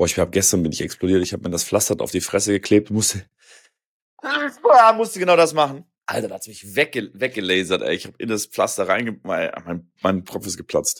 Boah, ich habe gestern bin ich explodiert. Ich habe mir das Pflaster auf die Fresse geklebt, musste, ah, musste genau das machen. Alter, da hat's mich wegge weggelasert, ey. Ich habe in das Pflaster reinge... Mein, mein, mein Kopf ist geplatzt.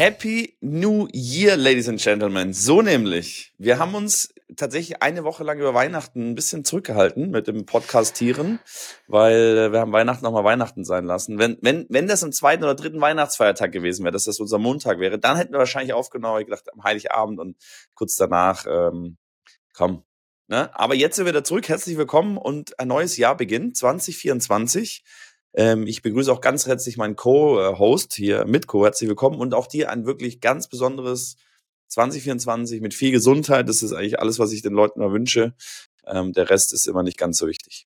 Happy New Year, Ladies and Gentlemen. So nämlich. Wir haben uns tatsächlich eine Woche lang über Weihnachten ein bisschen zurückgehalten mit dem Podcastieren, weil äh, wir haben Weihnachten nochmal Weihnachten sein lassen. Wenn, wenn, wenn das am zweiten oder dritten Weihnachtsfeiertag gewesen wäre, dass das unser Montag wäre, dann hätten wir wahrscheinlich aufgenommen, ich gedacht, am Heiligabend und kurz danach, ähm, komm. Ne? Aber jetzt sind wir wieder zurück. Herzlich willkommen und ein neues Jahr beginnt, 2024. Ähm, ich begrüße auch ganz herzlich meinen Co-Host hier, mit Co. Herzlich willkommen und auch dir ein wirklich ganz besonderes 2024 mit viel Gesundheit. Das ist eigentlich alles, was ich den Leuten mal wünsche. Ähm, der Rest ist immer nicht ganz so wichtig.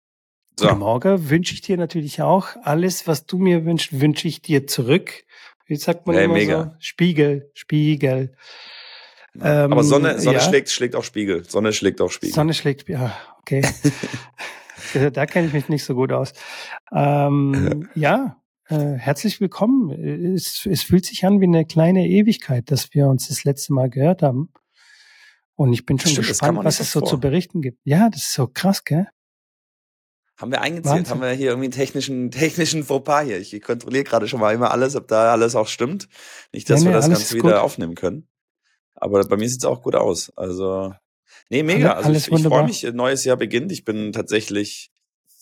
So. Guten Morgen wünsche ich dir natürlich auch. Alles, was du mir wünschst, wünsche ich dir zurück. Wie sagt man hey, immer mega. so? Spiegel, Spiegel. Ähm, Aber Sonne, Sonne ja. schlägt, schlägt auch Spiegel. Sonne schlägt auch Spiegel. Sonne schlägt, ja, okay. da kenne ich mich nicht so gut aus. Ähm, ja, äh, herzlich willkommen. Es, es fühlt sich an wie eine kleine Ewigkeit, dass wir uns das letzte Mal gehört haben. Und ich bin schon Stimmt, gespannt, was es so vor. zu berichten gibt. Ja, das ist so krass, gell? Haben wir eingezählt? Wahnsinn. Haben wir hier irgendwie einen technischen, technischen Fauxpas hier? Ich kontrolliere gerade schon mal immer alles, ob da alles auch stimmt. Nicht, dass nee, wir das Ganze wieder aufnehmen können. Aber bei mir sieht es auch gut aus. Also Nee, mega. Also ich, ich freue mich, neues Jahr beginnt. Ich bin tatsächlich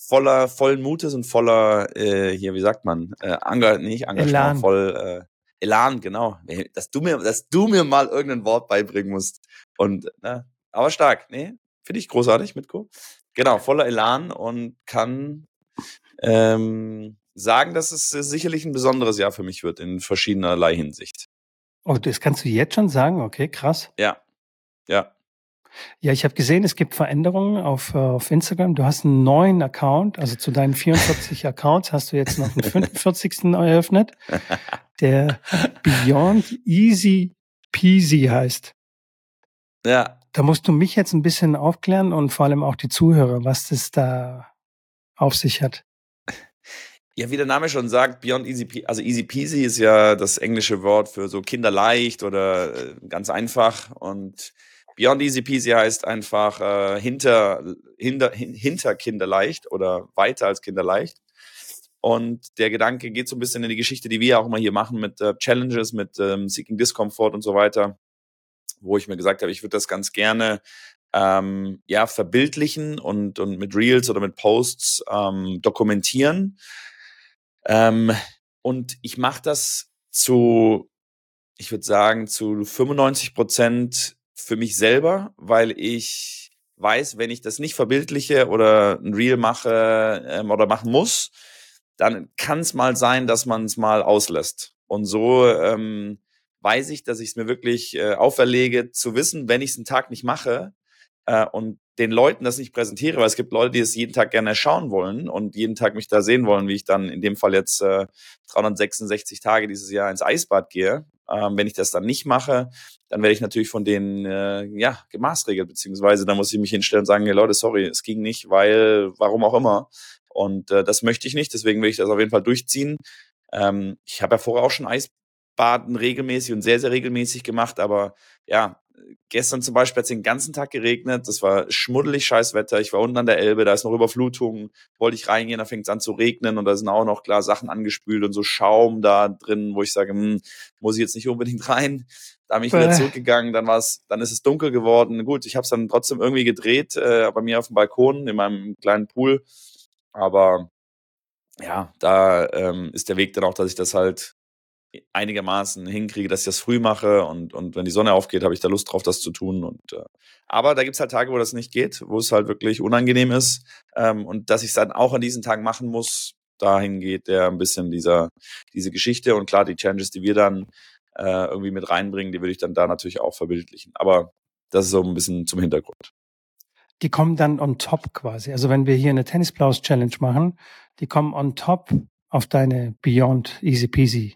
voller, vollen Mutes und voller, äh, hier, wie sagt man, äh, Anger, nicht Engagement, Elan. voll äh, Elan, genau. Dass du mir, dass du mir mal irgendein Wort beibringen musst. Und, ne, aber stark, nee, finde ich großartig, Mitko. Genau, voller Elan und kann ähm, sagen, dass es sicherlich ein besonderes Jahr für mich wird in verschiedenerlei Hinsicht. Oh, das kannst du jetzt schon sagen? Okay, krass. Ja, ja. Ja, ich habe gesehen, es gibt Veränderungen auf, äh, auf Instagram. Du hast einen neuen Account, also zu deinen 44 Accounts hast du jetzt noch einen 45. eröffnet, der Beyond Easy Peasy heißt. Ja. Da musst du mich jetzt ein bisschen aufklären und vor allem auch die Zuhörer, was das da auf sich hat. Ja, wie der Name schon sagt, Beyond Easy Peasy, also Easy Peasy ist ja das englische Wort für so kinderleicht oder äh, ganz einfach und Beyond Easy Peasy heißt einfach äh, hinter, hinter, hinter Kinderleicht oder weiter als Kinderleicht. Und der Gedanke geht so ein bisschen in die Geschichte, die wir auch immer hier machen mit äh, Challenges, mit ähm, Seeking Discomfort und so weiter, wo ich mir gesagt habe, ich würde das ganz gerne ähm, ja verbildlichen und, und mit Reels oder mit Posts ähm, dokumentieren. Ähm, und ich mache das zu, ich würde sagen, zu 95 Prozent für mich selber, weil ich weiß, wenn ich das nicht verbildliche oder ein Reel mache ähm, oder machen muss, dann kann es mal sein, dass man es mal auslässt. Und so ähm, weiß ich, dass ich es mir wirklich äh, auferlege, zu wissen, wenn ich es einen Tag nicht mache äh, und den Leuten das nicht präsentiere, weil es gibt Leute, die es jeden Tag gerne schauen wollen und jeden Tag mich da sehen wollen, wie ich dann in dem Fall jetzt äh, 366 Tage dieses Jahr ins Eisbad gehe. Ähm, wenn ich das dann nicht mache, dann werde ich natürlich von denen äh, ja gemaßregelt, beziehungsweise da muss ich mich hinstellen und sagen, hey Leute, sorry, es ging nicht, weil, warum auch immer. Und äh, das möchte ich nicht, deswegen will ich das auf jeden Fall durchziehen. Ähm, ich habe ja vorher auch schon Eisbaden regelmäßig und sehr, sehr regelmäßig gemacht, aber ja, gestern zum Beispiel hat es den ganzen Tag geregnet. Das war schmuddelig Scheißwetter. Ich war unten an der Elbe, da ist noch Überflutung. Wollte ich reingehen, da fängt es an zu regnen und da sind auch noch klar Sachen angespült und so Schaum da drin, wo ich sage, hm, muss ich jetzt nicht unbedingt rein. Da bin ich wieder zurückgegangen, dann war's, dann ist es dunkel geworden. Gut, ich habe es dann trotzdem irgendwie gedreht, äh, bei mir auf dem Balkon in meinem kleinen Pool. Aber ja, da ähm, ist der Weg dann auch, dass ich das halt einigermaßen hinkriege, dass ich das früh mache und, und wenn die Sonne aufgeht, habe ich da Lust drauf, das zu tun. Und, äh, aber da gibt es halt Tage, wo das nicht geht, wo es halt wirklich unangenehm ist ähm, und dass ich es dann auch an diesen Tagen machen muss, dahin geht der ein bisschen dieser, diese Geschichte und klar, die Challenges, die wir dann äh, irgendwie mit reinbringen, die würde ich dann da natürlich auch verbildlichen. Aber das ist so ein bisschen zum Hintergrund. Die kommen dann on top quasi. Also wenn wir hier eine Tennisplaus Challenge machen, die kommen on top auf deine Beyond Easy Peasy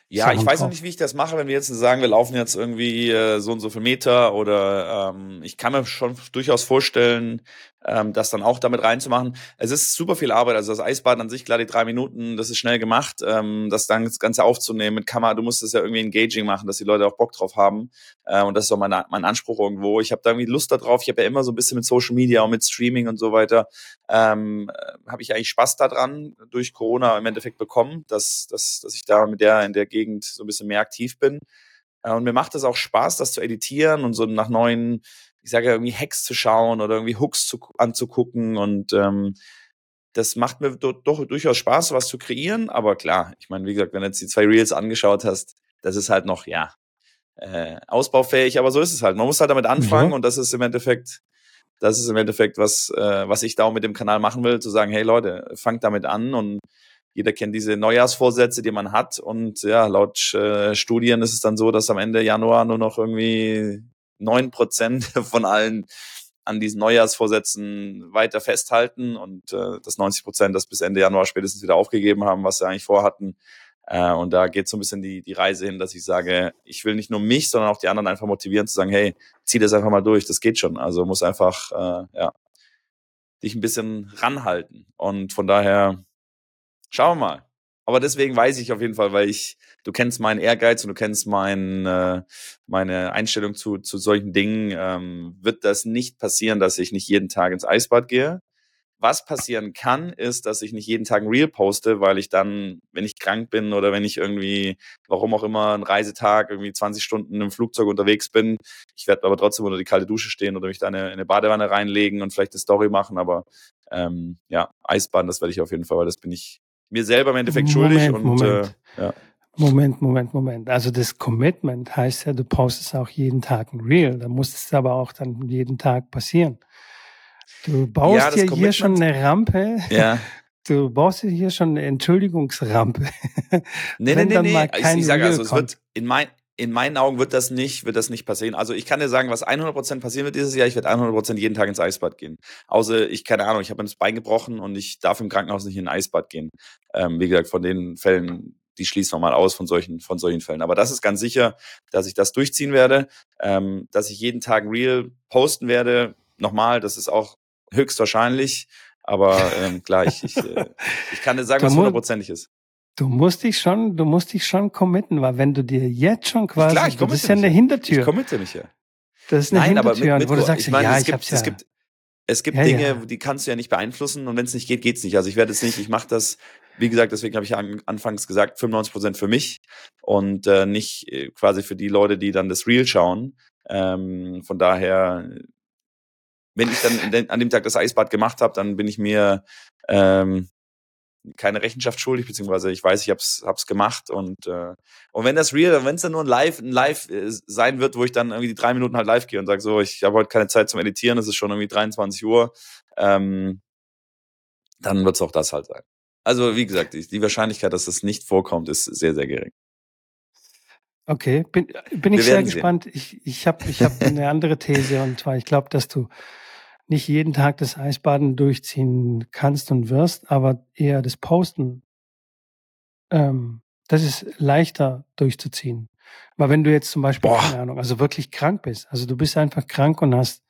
Ja, ich weiß noch nicht, wie ich das mache, wenn wir jetzt sagen, wir laufen jetzt irgendwie äh, so und so viel Meter oder ähm, ich kann mir schon durchaus vorstellen, ähm, das dann auch damit reinzumachen. Es ist super viel Arbeit, also das Eisbaden an sich, klar, die drei Minuten, das ist schnell gemacht, ähm, das dann das Ganze aufzunehmen mit Kamera, du musst das ja irgendwie engaging machen, dass die Leute auch Bock drauf haben äh, und das ist auch mein, mein Anspruch irgendwo. Ich habe da irgendwie Lust darauf, ich habe ja immer so ein bisschen mit Social Media und mit Streaming und so weiter, ähm, äh, habe ich eigentlich Spaß daran durch Corona im Endeffekt bekommen, dass, dass, dass ich da mit der in der Gegend so ein bisschen mehr aktiv bin. Äh, und mir macht es auch Spaß, das zu editieren und so nach neuen, ich sage ja irgendwie Hacks zu schauen oder irgendwie Hooks zu, anzugucken und ähm, das macht mir do, doch durchaus Spaß, was zu kreieren. Aber klar, ich meine, wie gesagt, wenn du jetzt die zwei Reels angeschaut hast, das ist halt noch, ja, äh, ausbaufähig, aber so ist es halt. Man muss halt damit anfangen Ja. und das ist im Endeffekt, das ist im Endeffekt was, äh, was ich da auch mit dem Kanal machen will, zu sagen, hey Leute, fangt damit an und jeder kennt diese Neujahrsvorsätze, die man hat und ja, laut äh, Studien ist es dann so, dass am Ende Januar nur noch irgendwie neun Prozent von allen an diesen Neujahrsvorsätzen weiter festhalten und äh, dass 90 Prozent das bis Ende Januar spätestens wieder aufgegeben haben, was sie eigentlich vorhatten. Äh, und da geht so ein bisschen die, die Reise hin, dass ich sage, ich will nicht nur mich, sondern auch die anderen einfach motivieren zu sagen, hey, zieh das einfach mal durch, das geht schon. Also muss einfach, äh, ja, dich ein bisschen ranhalten. Und von daher, schauen wir mal. Aber deswegen weiß ich auf jeden Fall, weil ich, du kennst meinen Ehrgeiz und du kennst mein, äh, meine Einstellung zu, zu solchen Dingen, ähm, wird das nicht passieren, dass ich nicht jeden Tag ins Eisbad gehe. Was passieren kann, ist, dass ich nicht jeden Tag ein Reel poste, weil ich dann, wenn ich krank bin oder wenn ich irgendwie, warum auch immer, einen Reisetag, irgendwie 20 Stunden im Flugzeug unterwegs bin, ich werde aber trotzdem unter die kalte Dusche stehen oder mich da in eine, in eine Badewanne reinlegen und vielleicht eine Story machen, aber ähm, ja, Eisbahn, das werde ich auf jeden Fall, weil das bin ich mir selber im Endeffekt schuldig Moment, und Moment. Äh, ja. Moment, Moment, Moment. Also das Commitment heißt ja, du postest auch jeden Tag ein Reel. Da muss es aber auch dann jeden Tag passieren. Du baust Ja, ja hier schon eine Rampe. ja. Du baust ja hier schon eine Entschuldigungsrampe. Nee, nee, Wenn nee, nee. mal Ich, ich sage also, es wird in, mein, in meinen Augen wird das nicht, wird das nicht passieren. Also ich kann dir sagen, was 100% passieren wird dieses Jahr. Ich werde 100% jeden Tag ins Eisbad gehen. Außer ich, keine Ahnung, ich habe mir das Bein gebrochen und ich darf im Krankenhaus nicht in ein Eisbad gehen. Ähm, wie gesagt, von den Fällen, die schließen wir mal aus von solchen, von solchen Fällen. Aber das ist ganz sicher, dass ich das durchziehen werde, ähm, dass ich jeden Tag Reel posten werde. Nochmal, das ist auch höchstwahrscheinlich. Aber ähm, klar, ich, ich, äh, ich kann dir sagen, was hundertprozentig ist. Du musst dich schon, du musst dich schon committen, weil wenn du dir jetzt schon quasi, Klar, ich das ist ja eine. Hintertür. Ich committe mich ja. das ist eine Nein, aber Hintertür, mit, mit, wo du sagst, ich meine, ja, es ich gibt, hab's ja. es gibt, es gibt Ja, Dinge, ja. die kannst du ja nicht beeinflussen und wenn es nicht geht, geht's nicht. Also ich werde jetzt nicht, ich mache das, wie gesagt, deswegen habe ich ja an, anfangs gesagt, 95 Prozent für mich und äh, nicht äh, quasi für die Leute, die dann das Reel schauen. Ähm, von daher, wenn ich dann an dem Tag das Eisbad gemacht habe, dann bin ich mir ähm, keine Rechenschaft schuldig, beziehungsweise ich weiß, ich hab's, hab's gemacht und äh, und wenn das real, wenn es dann nur ein Live, ein Live äh, sein wird, wo ich dann irgendwie die drei Minuten halt live gehe und sage so, ich habe heute keine Zeit zum Editieren, es ist schon irgendwie 23 Uhr, ähm, dann wird's auch das halt sein. Also wie gesagt, die, die Wahrscheinlichkeit, dass das nicht vorkommt, ist sehr, sehr gering. Okay, bin, bin ich sehr werden sehen. gespannt. Ich, ich habe ich hab eine andere These und zwar, ich glaube, dass du nicht jeden Tag das Eisbaden durchziehen kannst und wirst, aber eher das Posten. Ähm, das ist leichter durchzuziehen. Weil wenn du jetzt zum Beispiel, Boah. keine Ahnung, also wirklich krank bist, also du bist einfach krank und hast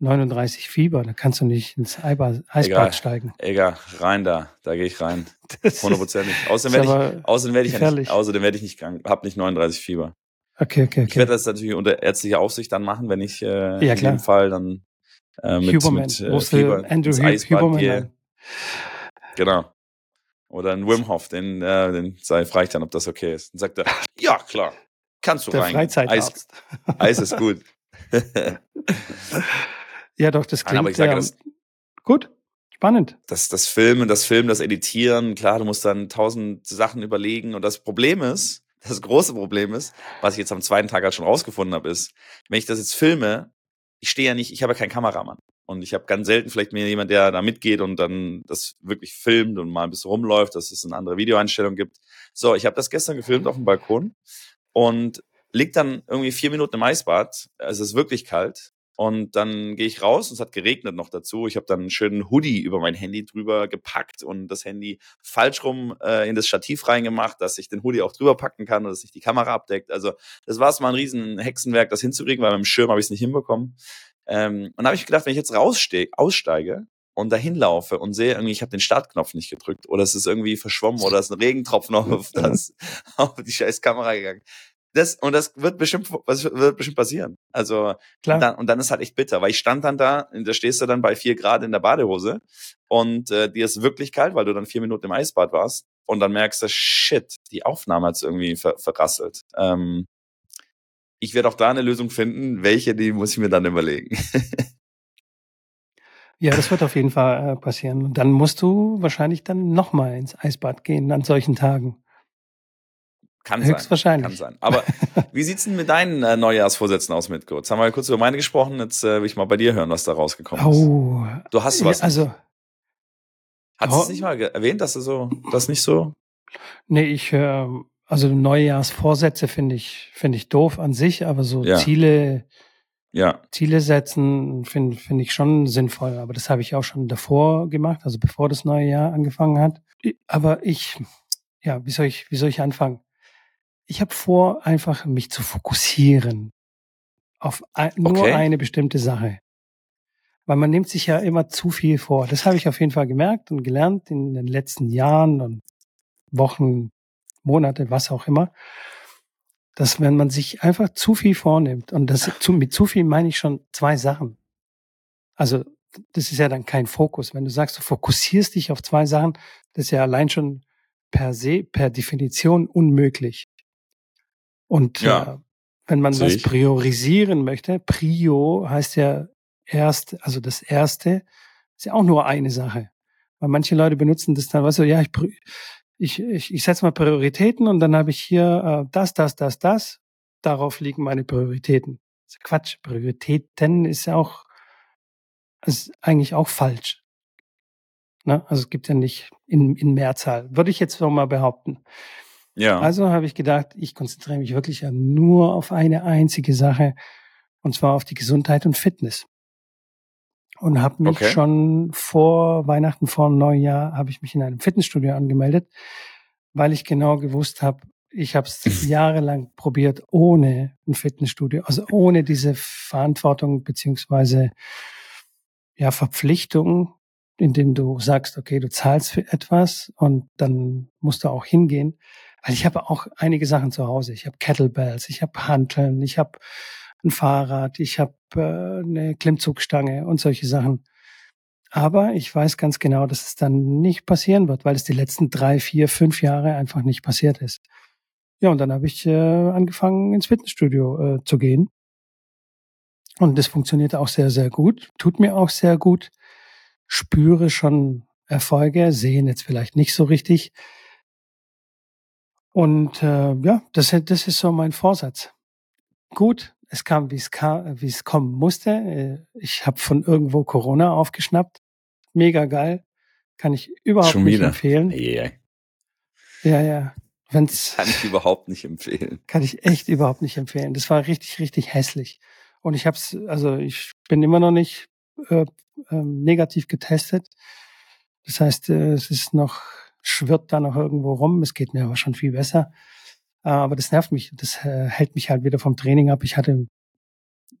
39 Fieber, dann kannst du nicht ins Eisbad, Egal. steigen. Egal, rein da, da gehe ich rein. Hundertprozentig. Außerdem werde ich, außerdem werde ich, nicht, außerdem werde ich nicht krank, hab nicht 39 Fieber. Okay, okay, Ich okay. werde das natürlich unter ärztlicher Aufsicht dann machen, wenn ich äh, Ja, in klar. dem Fall dann äh, mit, Huberman. mit äh, Fieber Andrew Huberman an. Genau. Oder ein Wim Hof, den, äh, den sei frage ich dann, ob das okay ist. Dann sagt er, ja klar, kannst du Der rein. Eis, Freizeitarzt. Eis ist gut. Ja, doch, das Nein, klingt aber ich sage, ähm, das- gut, spannend. das, das Filmen, das Filmen, das Editieren, klar, du musst dann tausend Sachen überlegen. Und das Problem ist, das große Problem ist, was ich jetzt am zweiten Tag halt schon rausgefunden habe, ist, wenn ich das jetzt filme, ich stehe ja nicht, ich habe ja keinen Kameramann. Und ich habe ganz selten vielleicht mir jemand, der da mitgeht und dann das wirklich filmt und mal ein bisschen rumläuft, dass es eine andere Videoeinstellung gibt. So, ich habe das gestern gefilmt auf dem Balkon und liegt dann irgendwie vier Minuten im Eisbad. Es ist wirklich kalt. Und dann gehe ich raus und es hat geregnet noch dazu. Ich habe dann einen schönen Hoodie über mein Handy drüber gepackt und das Handy falsch rum äh, in das Stativ reingemacht, dass ich den Hoodie auch drüber packen kann und dass sich die Kamera abdeckt. Also das war es mal ein riesen Hexenwerk, das hinzukriegen, weil mit dem Schirm habe ich es nicht hinbekommen. Ähm, und da habe ich gedacht, wenn ich jetzt raussteige, aussteige und dahin laufe und sehe irgendwie, ich habe den Startknopf nicht gedrückt oder es ist irgendwie verschwommen oder es ist ein Regentropfen auf, das, auf die scheiß Kamera gegangen, das, und das wird bestimmt, was wird bestimmt passieren. Also, Klar. Dann, und dann ist halt echt bitter, weil ich stand dann da, da stehst du dann bei vier Grad in der Badehose und äh, dir ist wirklich kalt, weil du dann vier Minuten im Eisbad warst und dann merkst du, shit, die Aufnahme hat's irgendwie ver verrasselt. Ähm, ich werde auch da eine Lösung finden. Welche, die muss ich mir dann überlegen. ja, das wird auf jeden Fall äh, passieren. Und dann musst du wahrscheinlich dann nochmal ins Eisbad gehen an solchen Tagen. Kann Höchstwahrscheinlich. sein. Kann sein. Aber wie sieht's denn mit deinen äh, Neujahrsvorsätzen aus mit Kurz? Haben wir kurz über meine gesprochen, jetzt äh, will ich mal bei dir hören, was da rausgekommen ist. Oh. Du hast was. Ja, also. Hast du es nicht mal erwähnt, dass du so, das nicht so? Nee, ich, äh, also Neujahrsvorsätze finde ich, finde ich doof an sich, aber so ja. Ziele, ja. Ziele setzen finde finde ich schon sinnvoll. Aber das habe ich auch schon davor gemacht, also bevor das neue Jahr angefangen hat. Aber ich, ja, wie soll ich, wie soll ich anfangen? Ich habe vor, einfach mich zu fokussieren auf ein, nur okay. eine bestimmte Sache. Weil man nimmt sich ja immer zu viel vor. Das habe ich auf jeden Fall gemerkt und gelernt in den letzten Jahren und Wochen, Monate, was auch immer, dass wenn man sich einfach zu viel vornimmt, und das zu, mit zu viel meine ich schon zwei Sachen. Also das ist ja dann kein Fokus. Wenn du sagst, du fokussierst dich auf zwei Sachen, das ist ja allein schon per se, per Definition unmöglich. Und ja, äh, wenn man was priorisieren möchte, Prio heißt ja erst, also das erste ist ja auch nur eine Sache. Weil manche Leute benutzen das dann, weißt du, ja, ich, ich, ich, ich setze mal Prioritäten und dann habe ich hier äh, das, das, das, das. Darauf liegen meine Prioritäten. Das ist Quatsch. Prioritäten ist ja auch, ist eigentlich auch falsch. Ne? Also es gibt ja nicht in, in Mehrzahl. Würde ich jetzt noch mal behaupten. Ja. Also habe ich gedacht, ich konzentriere mich wirklich ja nur auf eine einzige Sache, und zwar auf die Gesundheit und Fitness. Und habe mich okay. schon vor Weihnachten, vor Neujahr, habe ich mich in einem Fitnessstudio angemeldet, weil ich genau gewusst habe, ich habe es jahrelang probiert ohne ein Fitnessstudio, also ohne diese Verantwortung beziehungsweise ja Verpflichtung, indem du sagst, okay, du zahlst für etwas und dann musst du auch hingehen. Weil ich habe auch einige Sachen zu Hause. Ich habe Kettlebells, ich habe Hanteln, ich habe ein Fahrrad, ich habe äh, eine Klimmzugstange und solche Sachen. Aber ich weiß ganz genau, dass es dann nicht passieren wird, weil es die letzten drei, vier, fünf Jahre einfach nicht passiert ist. Ja, und dann habe ich äh, angefangen, ins Fitnessstudio äh, zu gehen. Und das funktioniert auch sehr, sehr gut. Tut mir auch sehr gut. Spüre schon Erfolge, sehen jetzt vielleicht nicht so richtig. Und äh, ja, das, das ist so mein Vorsatz. Gut, es kam, wie es kam, wie es kommen musste. Äh, ich habe von irgendwo Corona aufgeschnappt. Mega geil. Kann ich überhaupt Schon nicht wieder. empfehlen. Yeah. Ja, ja. Wenn's, kann ich überhaupt nicht empfehlen. Kann ich echt überhaupt nicht empfehlen. Das war richtig, richtig hässlich. Und ich habe es, also ich bin immer noch nicht äh, äh, negativ getestet. Das heißt, äh, es ist noch schwirrt da noch irgendwo rum. Es geht mir aber schon viel besser. Äh, aber das nervt mich. Das äh, hält mich halt wieder vom Training ab. Ich hatte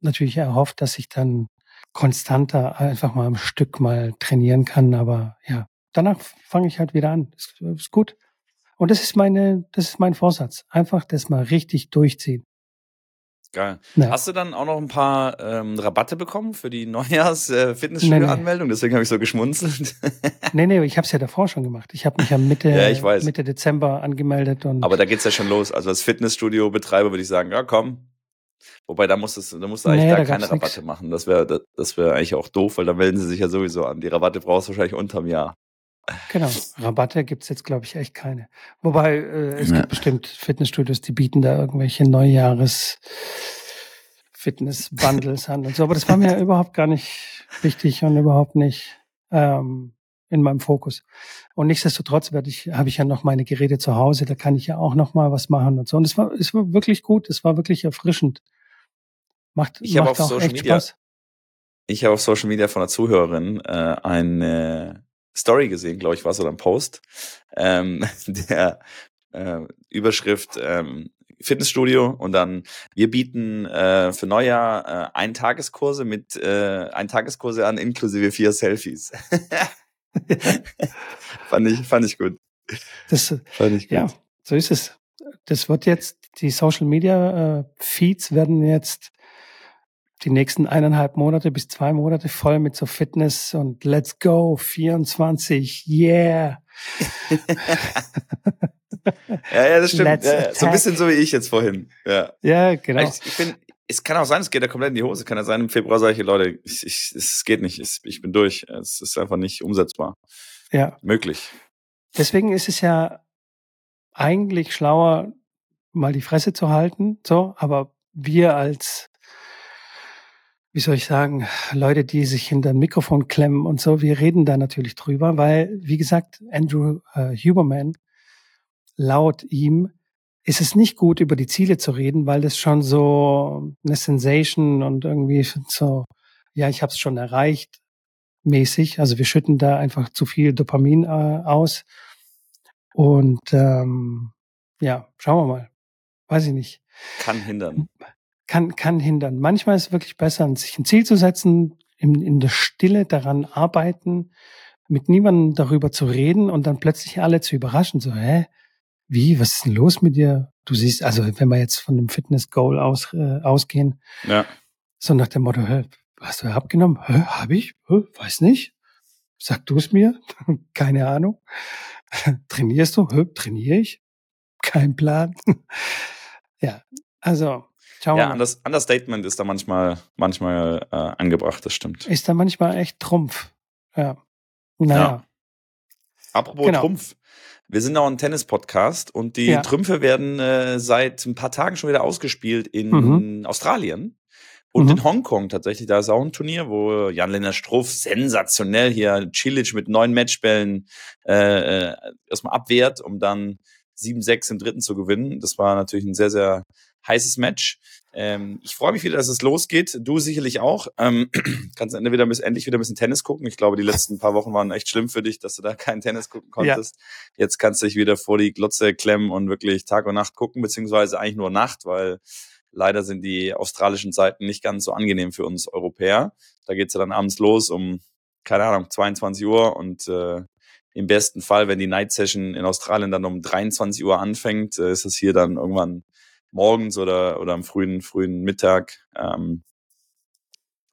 natürlich erhofft, dass ich dann konstanter einfach mal am Stück mal trainieren kann. Aber ja, danach fange ich halt wieder an. Das ist gut. Und das ist meine, das ist mein Vorsatz. Einfach das mal richtig durchziehen. Geil. Ja. Hast du dann auch noch ein paar ähm, Rabatte bekommen für die Neujahrs-Fitnessstudio-Anmeldung? Äh, Deswegen habe ich so geschmunzelt. nee, nee, ich habe es ja davor schon gemacht. Ich habe mich ja Mitte, ja, Mitte Dezember angemeldet. Und Aber da geht's ja schon los. Also als Fitnessstudio-Betreiber würde ich sagen, ja komm. Wobei, da musst du, da musst du eigentlich nee, gar da keine Rabatte nix. machen. Das wäre das wäre eigentlich auch doof, weil da melden sie sich ja sowieso an. Die Rabatte brauchst du wahrscheinlich unterm Jahr. Genau, Rabatte gibt's jetzt, glaube ich, echt keine. Wobei, äh, es ja. gibt bestimmt Fitnessstudios, die bieten da irgendwelche Neujahres Fitness-Bundles an und so. Aber das war mir überhaupt gar nicht wichtig und überhaupt nicht ähm, in meinem Fokus. Und nichtsdestotrotz werde ich, habe ich ja noch meine Geräte zu Hause, da kann ich ja auch noch mal was machen und so. Und es war, es war wirklich gut, es war wirklich erfrischend. Macht, ich macht auch Social echt Media, Spaß. ich habe auf Social Media von einer Zuhörerin äh, eine Story gesehen, glaube ich, war es oder ein Post, ähm, der äh, Überschrift ähm, Fitnessstudio und dann wir bieten äh, für Neujahr äh, Eintageskurse mit äh, Eintageskurse an inklusive vier Selfies. fand ich fand ich gut. Das, fand ich gut. Ja, so ist es. Das wird jetzt die Social Media äh, Feeds werden jetzt die nächsten eineinhalb Monate bis zwei Monate voll mit so Fitness und Let's Go 24, yeah. ja, ja, das stimmt. Ja, so ein bisschen so wie ich jetzt vorhin. Ja, ja genau. Ich, ich bin, es kann auch sein, es geht ja komplett in die Hose. Kann ja sein, im Februar sage ich, Leute, ich, ich, es geht nicht, ich, ich bin durch. Es ist einfach nicht umsetzbar. Ja. Möglich. Deswegen ist es ja eigentlich schlauer, mal die Fresse zu halten, so, aber wir als wie soll ich sagen, Leute, die sich hinter ein Mikrofon klemmen und so, wir reden da natürlich drüber, weil, wie gesagt, Andrew äh, Huberman, laut ihm, ist es nicht gut, über die Ziele zu reden, weil das schon so eine Sensation und irgendwie so, ja, ich habe es schon erreicht, mäßig. Also wir schütten da einfach zu viel Dopamin äh, aus. Und ähm, ja, schauen wir mal. Weiß ich nicht. Kann hindern kann, kann hindern. Manchmal ist es wirklich besser, sich ein Ziel zu setzen, in, in der Stille daran arbeiten, mit niemandem darüber zu reden und dann plötzlich alle zu überraschen, so, hä, wie, was ist denn los mit dir? Du siehst, also wenn wir jetzt von dem Fitness-Goal aus, äh, ausgehen, ja. so nach dem Motto, hä, hast du abgenommen? Hä, hab ich? Hä, weiß nicht. Sag du es mir? Keine Ahnung. Trainierst du? Hä, trainiere ich? Kein Plan. ja, also Schauen ja, Unders Understatement ist da manchmal, manchmal äh, angebracht, das stimmt. Ist da manchmal echt Trumpf. Ja. Naja. Ja. Apropos genau. Trumpf. Wir sind auch ein Tennis-Podcast und die ja. Trümpfe werden äh, seit ein paar Tagen schon wieder ausgespielt in mhm. Australien und mhm. in Hongkong tatsächlich. Da ist auch ein Turnier, wo Jan-Lennart Struff sensationell hier Cilic mit neun Matchbällen äh, äh erstmal abwehrt, um dann 7-6 im dritten zu gewinnen. Das war natürlich ein sehr, sehr heißes Match. Ähm, ich freue mich wieder, dass es losgeht. Du sicherlich auch. Ähm, kannst Ende wieder endlich wieder ein bisschen Tennis gucken. Ich glaube, die letzten paar Wochen waren echt schlimm für dich, dass du da kein Tennis gucken konntest. Ja. Jetzt kannst du dich wieder vor die Glotze klemmen und wirklich Tag und Nacht gucken, beziehungsweise eigentlich nur Nacht, weil leider sind die australischen Zeiten nicht ganz so angenehm für uns Europäer. Da geht's ja dann abends los um, keine Ahnung, 22 Uhr und äh, im besten Fall, wenn die Night Session in Australien dann um 23 Uhr anfängt, äh, ist es hier dann irgendwann morgens oder, oder am frühen, frühen Mittag. Ähm,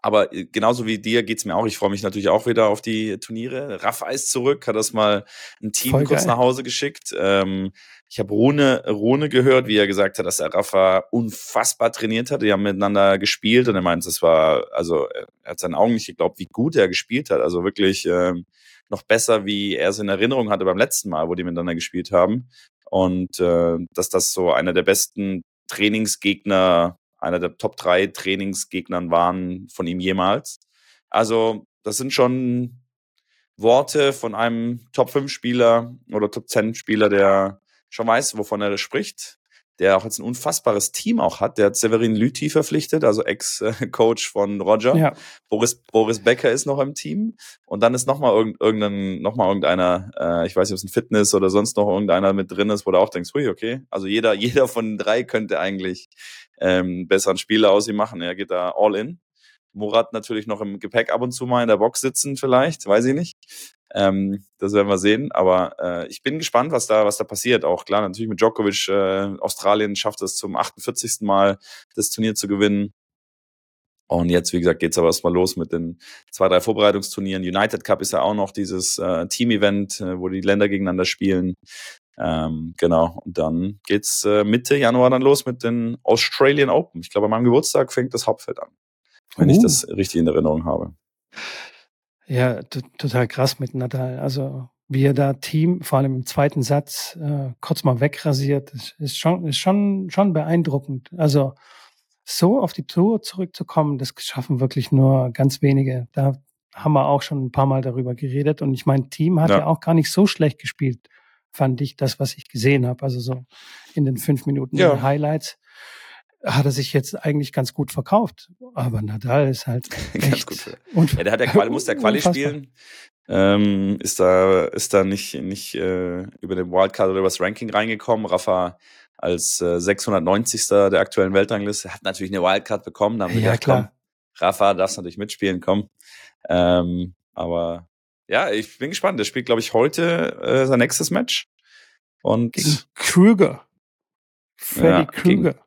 aber äh, genauso wie dir geht's mir auch. Ich freue mich natürlich auch wieder auf die Turniere. Rafa ist zurück, hat das mal ein Team Voll kurz geil. nach Hause geschickt. Ähm, ich habe Rune, Rune gehört, wie er gesagt hat, dass er Rafa unfassbar trainiert hat. Die haben miteinander gespielt und er meint, es war, also er hat seinen Augen nicht geglaubt, wie gut er gespielt hat. Also wirklich ähm, noch besser, wie er es in Erinnerung hatte beim letzten Mal, wo die miteinander gespielt haben. Und äh, dass das so einer der besten Trainingsgegner, einer der Top 3 Trainingsgegnern waren von ihm jemals. Also, das sind schon Worte von einem Top 5 Spieler oder Top 10 Spieler, der schon weiß, wovon er spricht der auch jetzt ein unfassbares Team auch hat. Der hat Severin Lüthi verpflichtet, also Ex-Coach von Roger. Ja. Boris, Boris Becker ist noch im Team. Und dann ist nochmal irgendein, noch mal irgendeiner, äh, ich weiß nicht, ob es ein Fitness oder sonst noch irgendeiner mit drin ist, wo du auch denkst, hui, okay. Also jeder, jeder von den drei könnte eigentlich ähm, besseren Spieler aus ihm machen. Er geht da all in. Murat natürlich noch im Gepäck ab und zu mal in der Box sitzen, vielleicht, weiß ich nicht. Ähm, das werden wir sehen. Aber äh, ich bin gespannt, was da, was da passiert. Auch klar, natürlich mit Djokovic, äh, Australien schafft es zum 48. Mal, das Turnier zu gewinnen. Und jetzt, wie gesagt, geht's aber erstmal los mit den zwei, drei Vorbereitungsturnieren. United Cup ist ja auch noch dieses äh, Team-Event, äh, wo die Länder gegeneinander spielen. Ähm, genau. Und dann geht's äh, Mitte Januar dann los mit den Australian Open. Ich glaube, an meinem Geburtstag fängt das Hauptfeld an. Wenn uh. ich das richtig in Erinnerung habe. Ja, total krass mit Nadal. Also wie er da Team, vor allem im zweiten Satz, äh, kurz mal wegrasiert, ist, ist schon, ist schon, schon beeindruckend. Also so auf die Tour zurückzukommen, das schaffen wirklich nur ganz wenige. Da haben wir auch schon ein paar Mal darüber geredet. Und ich mein Team hat ja. ja auch gar nicht so schlecht gespielt, fand ich, das, was ich gesehen habe. Also so in den fünf Minuten ja. Highlights. Hat er sich jetzt eigentlich ganz gut verkauft. Aber Nadal ist halt ganz gut. Ja, der hat der Quali, muss der Quali spielen. Ähm, ist da, ist da nicht, nicht äh, über den Wildcard oder über das Ranking reingekommen. Rafa als äh, 690. der aktuellen Weltrangliste hat natürlich eine Wildcard bekommen. Da haben wir ja, gedacht, klar. Komm, Rafa darfst natürlich mitspielen, komm. Ähm, aber ja, ich bin gespannt. Der spielt, glaube ich, heute äh, sein nächstes Match. Und Krüger. Freddy ja, Krüger.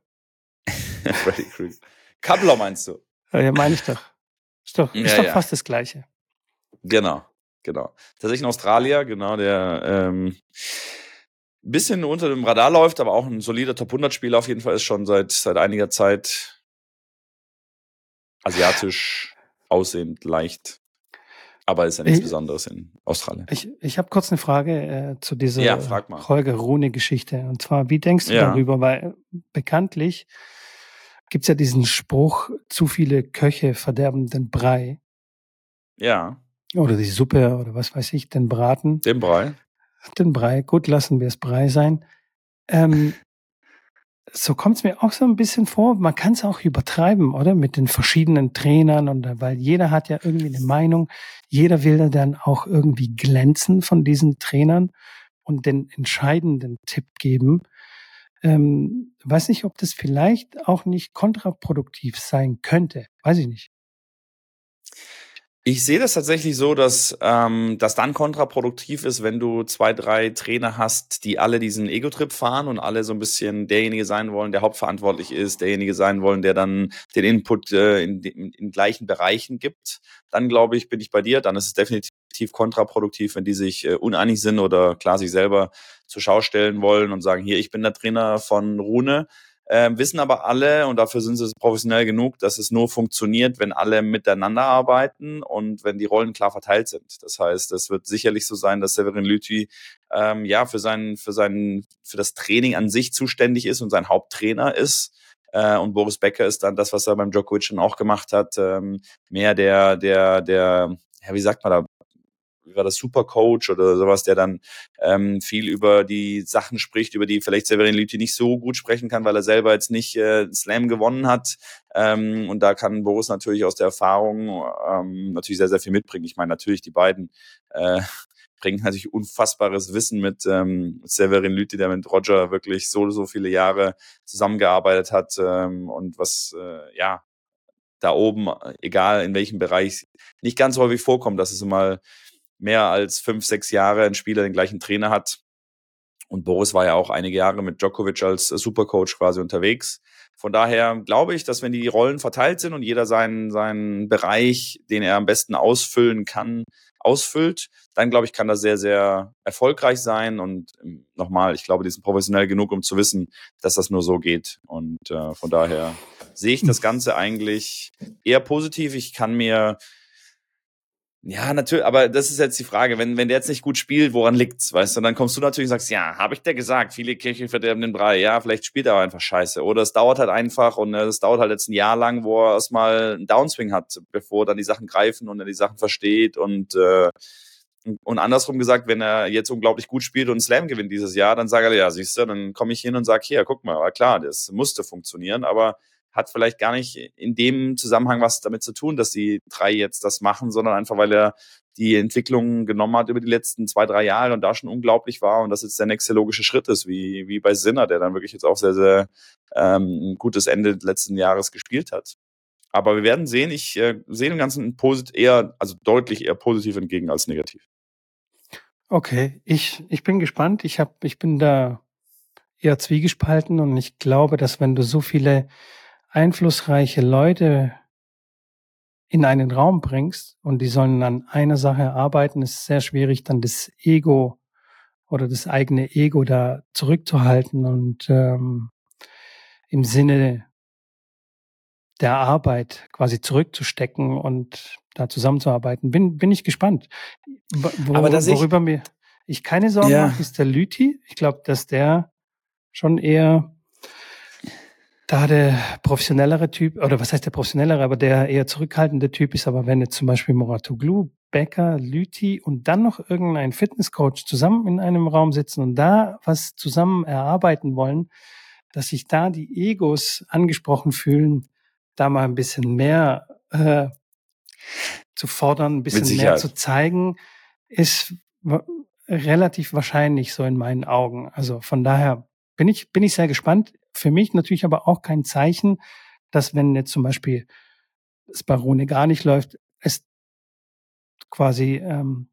Freddy Krüger. Kabler meinst du? Ja, meine ich doch. Ist doch, ist ja, doch ja. fast das Gleiche. Genau, genau. Tatsächlich ein Australier, genau, der ähm, bisschen unter dem Radar läuft, aber auch ein solider Top 100 Spieler auf jeden Fall ist schon seit, seit einiger Zeit asiatisch aussehend, leicht. Aber ist ja nichts ich, Besonderes in Australien. Ich, ich habe kurz eine Frage äh, zu dieser ja. Holger Rune-Geschichte. Und zwar, wie denkst du ja. darüber? Weil bekanntlich gibt's ja diesen Spruch, zu viele Köche verderben den Brei. Ja. Oder die Suppe oder was weiß ich, den Braten. Den Brei. Den Brei. Gut, lassen wir es Brei sein. Ähm, so kommt es mir auch so ein bisschen vor, man kann es auch übertreiben, oder? Mit den verschiedenen Trainern und weil jeder hat ja irgendwie eine Meinung, jeder will dann auch irgendwie glänzen von diesen Trainern und den entscheidenden Tipp geben. Ähm, weiß nicht, ob das vielleicht auch nicht kontraproduktiv sein könnte. Weiß ich nicht. Ich sehe das tatsächlich so, dass ähm, das dann kontraproduktiv ist, wenn du zwei, drei Trainer hast, die alle diesen Ego-Trip fahren und alle so ein bisschen derjenige sein wollen, der hauptverantwortlich ist, derjenige sein wollen, der dann den Input äh, in, in, in gleichen Bereichen gibt. Dann glaube ich, bin ich bei dir. Dann ist es definitiv kontraproduktiv, wenn die sich äh, uneinig sind oder klar sich selber zur Schau stellen wollen und sagen, hier, ich bin der Trainer von Rune ähm, wissen aber alle, und dafür sind sie professionell genug, dass es nur funktioniert, wenn alle miteinander arbeiten und wenn die Rollen klar verteilt sind. Das heißt, es wird sicherlich so sein, dass Severin Lüthi ähm, ja für sein, für sein, für das Training an sich zuständig ist und sein Haupttrainer ist. Äh, und Boris Becker ist dann das, was er beim Djokovic schon auch gemacht hat, ähm, mehr der, der, der, ja, wie sagt man da, war das, Supercoach oder sowas, der dann ähm, viel über die Sachen spricht, über die vielleicht Severin Lüthi nicht so gut sprechen kann, weil er selber jetzt nicht äh, Slam gewonnen hat. Ähm, und da kann Boris natürlich aus der Erfahrung ähm, natürlich sehr, sehr viel mitbringen. Ich meine, natürlich die beiden äh, bringen natürlich unfassbares Wissen mit ähm, Severin Lüthi, der mit Roger wirklich so, so viele Jahre zusammengearbeitet hat ähm, und was, äh, ja, da oben, egal in welchem Bereich, nicht ganz häufig vorkommt, dass es mal mehr als fünf, sechs Jahre ein Spieler den gleichen Trainer hat. Und Boris war ja auch einige Jahre mit Djokovic als Supercoach quasi unterwegs. Von daher glaube ich, dass wenn die Rollen verteilt sind und jeder seinen, seinen Bereich, den er am besten ausfüllen kann, ausfüllt, dann glaube ich, kann das sehr, sehr erfolgreich sein. Und ähm, nochmal, ich glaube, die sind professionell genug, um zu wissen, dass das nur so geht. Und äh, von daher sehe ich das Ganze eigentlich eher positiv. Ich kann mir ja, natürlich, aber das ist jetzt die Frage, wenn, wenn der jetzt nicht gut spielt, woran liegt's, weißt du? Dann kommst du natürlich und sagst, ja, habe ich dir gesagt, viele Kirchen verderben den Brei. Ja, vielleicht spielt er aber einfach scheiße. Oder es dauert halt einfach und es dauert halt jetzt ein Jahr lang, wo er erstmal einen Downswing hat, bevor dann die Sachen greifen und er die Sachen versteht und äh, und andersrum gesagt, wenn er jetzt unglaublich gut spielt und Slam gewinnt dieses Jahr, dann sage er, ja, siehst du, dann komme ich hin und sage, hier, guck mal, klar, das musste funktionieren, aber hat vielleicht gar nicht in dem Zusammenhang was damit zu tun, dass die drei jetzt das machen, sondern einfach, weil er die Entwicklung genommen hat über die letzten zwei, drei Jahre und da schon unglaublich war und das jetzt der nächste logische Schritt ist, wie, wie bei Sinner, der dann wirklich jetzt auch sehr, sehr ähm, ein gutes Ende letzten Jahres gespielt hat. Aber wir werden sehen, ich äh, sehe dem Ganzen eher, also deutlich eher positiv entgegen als negativ. Okay, ich, ich bin gespannt. Ich, hab, ich bin da eher zwiegespalten und ich glaube, dass wenn du so viele einflussreiche Leute in einen Raum bringst und die sollen an einer Sache arbeiten, ist es sehr schwierig, dann das Ego oder das eigene Ego da zurückzuhalten und ähm, im Sinne der Arbeit quasi zurückzustecken und da zusammenzuarbeiten. Bin, bin ich gespannt. Wo, Aber dass worüber ich, mir ich keine Sorgen ja. mache, ist der Lüti. Ich glaube, dass der schon eher da der professionellere Typ, oder was heißt der professionellere, aber der eher zurückhaltende Typ ist, aber wenn jetzt zum Beispiel Moratoglu, Becker, Lüti und dann noch irgendein Fitnesscoach zusammen in einem Raum sitzen und da was zusammen erarbeiten wollen, dass sich da die Egos angesprochen fühlen, da mal ein bisschen mehr äh, zu fordern, ein bisschen mehr zu zeigen, ist relativ wahrscheinlich so in meinen Augen. Also von daher bin ich, bin ich sehr gespannt. Für mich natürlich aber auch kein Zeichen, dass wenn jetzt zum Beispiel das Barone gar nicht läuft, es quasi ähm,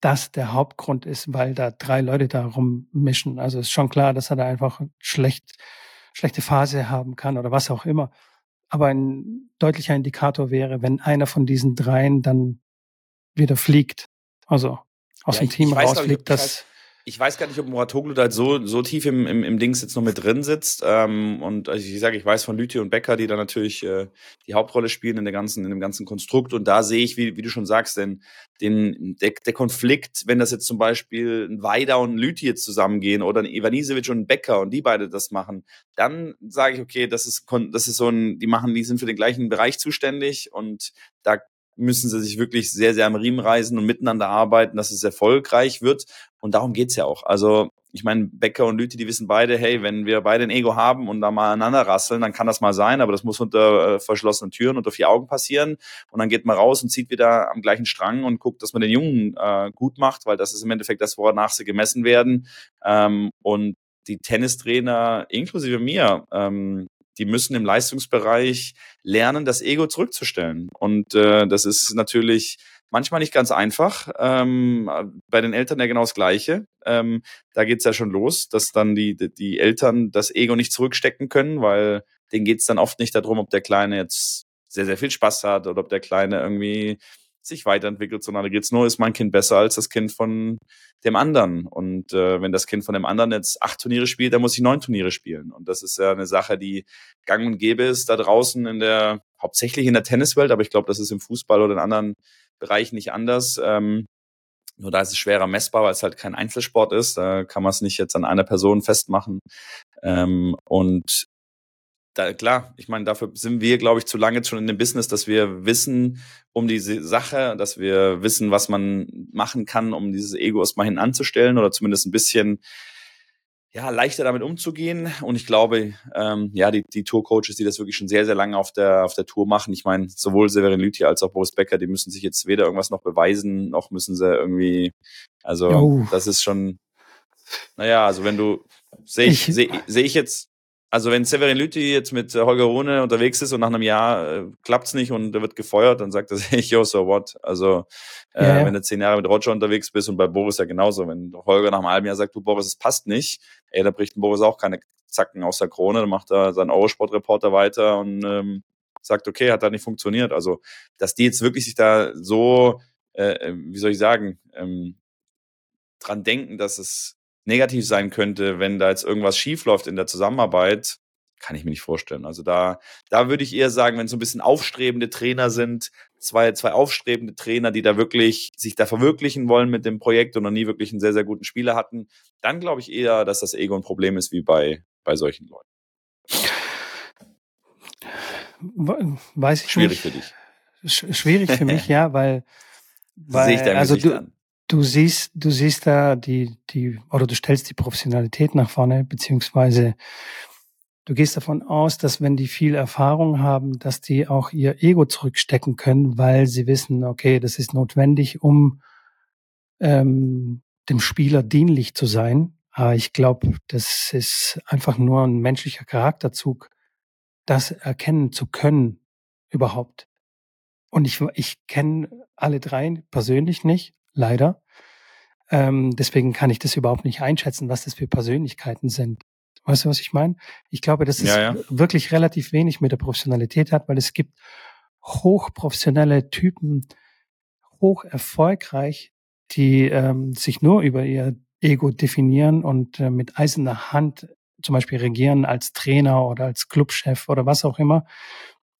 das der Hauptgrund ist, weil da drei Leute da rummischen. Also ist schon klar, dass er da einfach schlecht, schlechte Phase haben kann oder was auch immer. Aber ein deutlicher Indikator wäre, wenn einer von diesen dreien dann wieder fliegt. Also aus ja, dem Team rausfliegt, dass ich weiß gar nicht, ob Muratoglu da so, so tief im, im, im Dings jetzt noch mit drin sitzt. Ähm, und also ich sage, ich weiß von Lüthi und Becker, die da natürlich äh, die Hauptrolle spielen in der ganzen, in dem ganzen Konstrukt. Und da sehe ich, wie, wie du schon sagst, denn den, der, der Konflikt, wenn das jetzt zum Beispiel ein Weider und ein Lüthi jetzt zusammengehen oder ein Ivanisevic und ein Becker und die beide das machen, dann sage ich, okay, das ist, das ist so ein, die machen, die sind für den gleichen Bereich zuständig und da müssen sie sich wirklich sehr, sehr am Riemen reißen und miteinander arbeiten, dass es erfolgreich wird. Und darum geht's ja auch. Also ich meine, Becker und Lüthi, die wissen beide, hey, wenn wir beide ein Ego haben und da mal aneinander rasseln, dann kann das mal sein, aber das muss unter äh, verschlossenen Türen, unter vier Augen passieren. Und dann geht man raus und zieht wieder am gleichen Strang und guckt, dass man den Jungen äh, gut macht, weil das ist im Endeffekt das, wonach sie gemessen werden. Ähm, und die Tennistrainer, inklusive mir, ähm, die müssen im Leistungsbereich lernen, das Ego zurückzustellen. Und äh, das ist natürlich manchmal nicht ganz einfach. Ähm, bei den Eltern ja genau das Gleiche. Ähm, da geht's ja schon los, dass dann die, die Eltern das Ego nicht zurückstecken können, weil denen geht's dann oft nicht darum, ob der Kleine jetzt sehr, sehr viel Spaß hat oder ob der Kleine irgendwie sich weiterentwickelt, sondern da geht's nur, ist mein Kind besser als das Kind von dem anderen. Und äh, wenn das Kind von dem anderen jetzt acht Turniere spielt, dann muss ich neun Turniere spielen. Und das ist ja eine Sache, die gang und gäbe ist da draußen in der, hauptsächlich in der Tenniswelt, aber ich glaube, das ist im Fußball oder in anderen Bereichen nicht anders. Ähm, nur da ist es schwerer messbar, weil es halt kein Einzelsport ist. Da kann man es nicht jetzt an einer Person festmachen. Ähm, und da, klar, ich meine, dafür sind wir, glaube ich, zu lange schon in dem Business, dass wir wissen um diese Sache, dass wir wissen, was man machen kann, um dieses Ego erstmal hin anzustellen oder zumindest ein bisschen ja, leichter damit umzugehen. Und ich glaube, ähm, ja, die, die Tour-Coaches, die das wirklich schon sehr, sehr lange auf der, auf der Tour machen, ich meine, sowohl Severin Lüthi als auch Boris Becker, die müssen sich jetzt weder irgendwas noch beweisen, noch müssen sie irgendwie, also oh. das ist schon, naja, also wenn du, sehe ich, sehe seh ich jetzt also wenn Severin Lüthi jetzt mit äh, Holger Rune unterwegs ist und nach einem Jahr äh, klappt's nicht und er wird gefeuert, dann sagt er sich, yo, so what? Also äh, ja, ja. wenn du zehn Jahre mit Roger unterwegs bist und bei Boris ja genauso, wenn Holger nach einem halben Jahr sagt, du Boris, es passt nicht, ey, da bricht ein Boris auch keine Zacken aus der Krone, dann macht er seinen Eurosport-Reporter weiter und ähm, sagt, okay, hat da nicht funktioniert. Also, dass die jetzt wirklich sich da so, äh, äh wie soll ich sagen, ähm, dran denken, dass es negativ sein könnte, wenn da jetzt irgendwas schief läuft in der Zusammenarbeit, kann ich mir nicht vorstellen. Also da, da würde ich eher sagen, wenn so ein bisschen aufstrebende Trainer sind, zwei, zwei aufstrebende Trainer, die da wirklich sich da verwirklichen wollen mit dem Projekt und noch nie wirklich einen sehr, sehr guten Spieler hatten, dann glaube ich eher, dass das Ego ein Problem ist wie bei, bei solchen Leuten. Weiß ich Schwierig nicht. für dich. Schwierig für mich, ja, weil, weil also du, an du siehst, du siehst da die, die, oder du stellst die Professionalität nach vorne, beziehungsweise du gehst davon aus, dass wenn die viel Erfahrung haben, dass die auch ihr Ego zurückstecken können, weil sie wissen, okay, das ist notwendig, um ähm, dem Spieler dienlich zu sein. Aber ich glaube, das ist einfach nur ein menschlicher Charakterzug, das erkennen zu können überhaupt. Und ich, ich kenne alle drei persönlich nicht, leider. Ähm, deswegen kann ich das überhaupt nicht einschätzen, was das für Persönlichkeiten sind. Weißt du, was ich meine? Ich glaube, dass es ja, ja. wirklich relativ wenig mit der Professionalität hat, weil es gibt hochprofessionelle Typen, hoch erfolgreich, die ähm, sich nur über ihr Ego definieren und äh, mit eiserner Hand zum Beispiel regieren als Trainer oder als Clubchef oder was auch immer.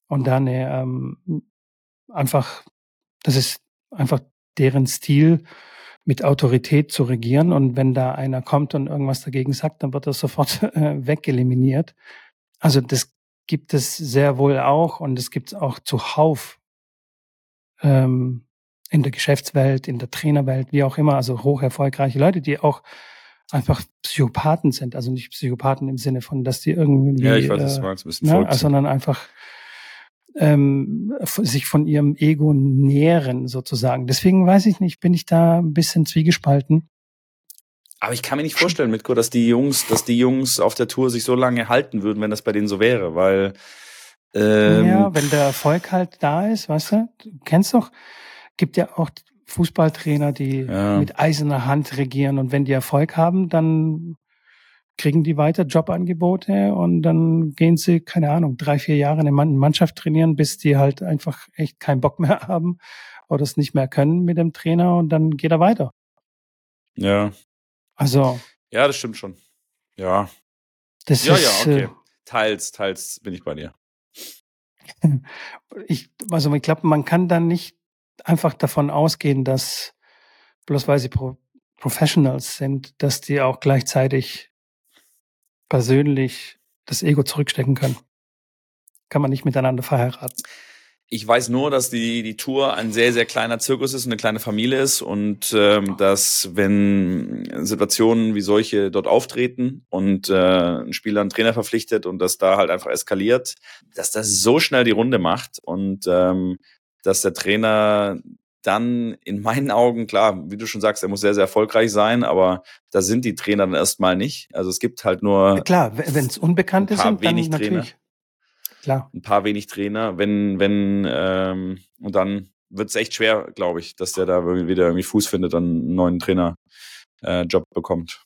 Und dann äh, ähm, einfach, das ist einfach deren Stil mit Autorität zu regieren. Und wenn da einer kommt und irgendwas dagegen sagt, dann wird er sofort äh, wegeliminiert. Also das gibt es sehr wohl auch und es gibt es auch zuhauf ähm, in der Geschäftswelt, in der Trainerwelt, wie auch immer. Also hoch erfolgreiche Leute, die auch einfach Psychopathen sind. Also nicht Psychopathen im Sinne von, dass die irgendwie. Ja, ich weiß, was du meinst, ein bisschen ne, also, sondern einfach ähm, sich von ihrem Ego nähren sozusagen. Deswegen weiß ich nicht, bin ich da ein bisschen zwiegespalten. Aber ich kann mir nicht vorstellen, Mitko, dass die Jungs, dass die Jungs auf der Tour sich so lange halten würden, wenn das bei denen so wäre, weil ähm, ja, wenn der Erfolg halt da ist, weißt du, du kennst doch, gibt ja auch Fußballtrainer, die ja. mit eiserner Hand regieren und wenn die Erfolg haben, dann kriegen die weiter Jobangebote und dann gehen sie, keine Ahnung, drei, vier Jahre in eine Mannschaft trainieren, bis die halt einfach echt keinen Bock mehr haben oder es nicht mehr können mit dem Trainer und dann geht er weiter. Ja. Also. Ja, das stimmt schon. Ja. Das ja, ist, ja, okay. Äh, teils, teils bin ich bei dir. Ich, also ich glaube, man kann dann nicht einfach davon ausgehen, dass bloß weil sie Pro Professionals sind, dass die auch gleichzeitig persönlich das Ego zurückstecken können. Kann man nicht miteinander verheiraten. Ich weiß nur, dass die, die Tour ein sehr, sehr kleiner Zirkus ist und eine kleine Familie ist und ähm, dass, wenn Situationen wie solche dort auftreten und äh, ein Spieler einen Trainer verpflichtet und das da halt einfach eskaliert, dass das so schnell die Runde macht und ähm, dass der Trainer dann in meinen Augen, klar, wie du schon sagst, er muss sehr, sehr erfolgreich sein, aber da sind die Trainer dann erstmal nicht. Also es gibt halt nur. Ja, klar, wenn es Unbekannte sind, dann natürlich. Trainer. Klar. Ein paar wenig Trainer, wenn, wenn, ähm, und dann wird es echt schwer, glaube ich, dass der da wieder irgendwie Fuß findet und einen neuen Trainer äh, Job bekommt.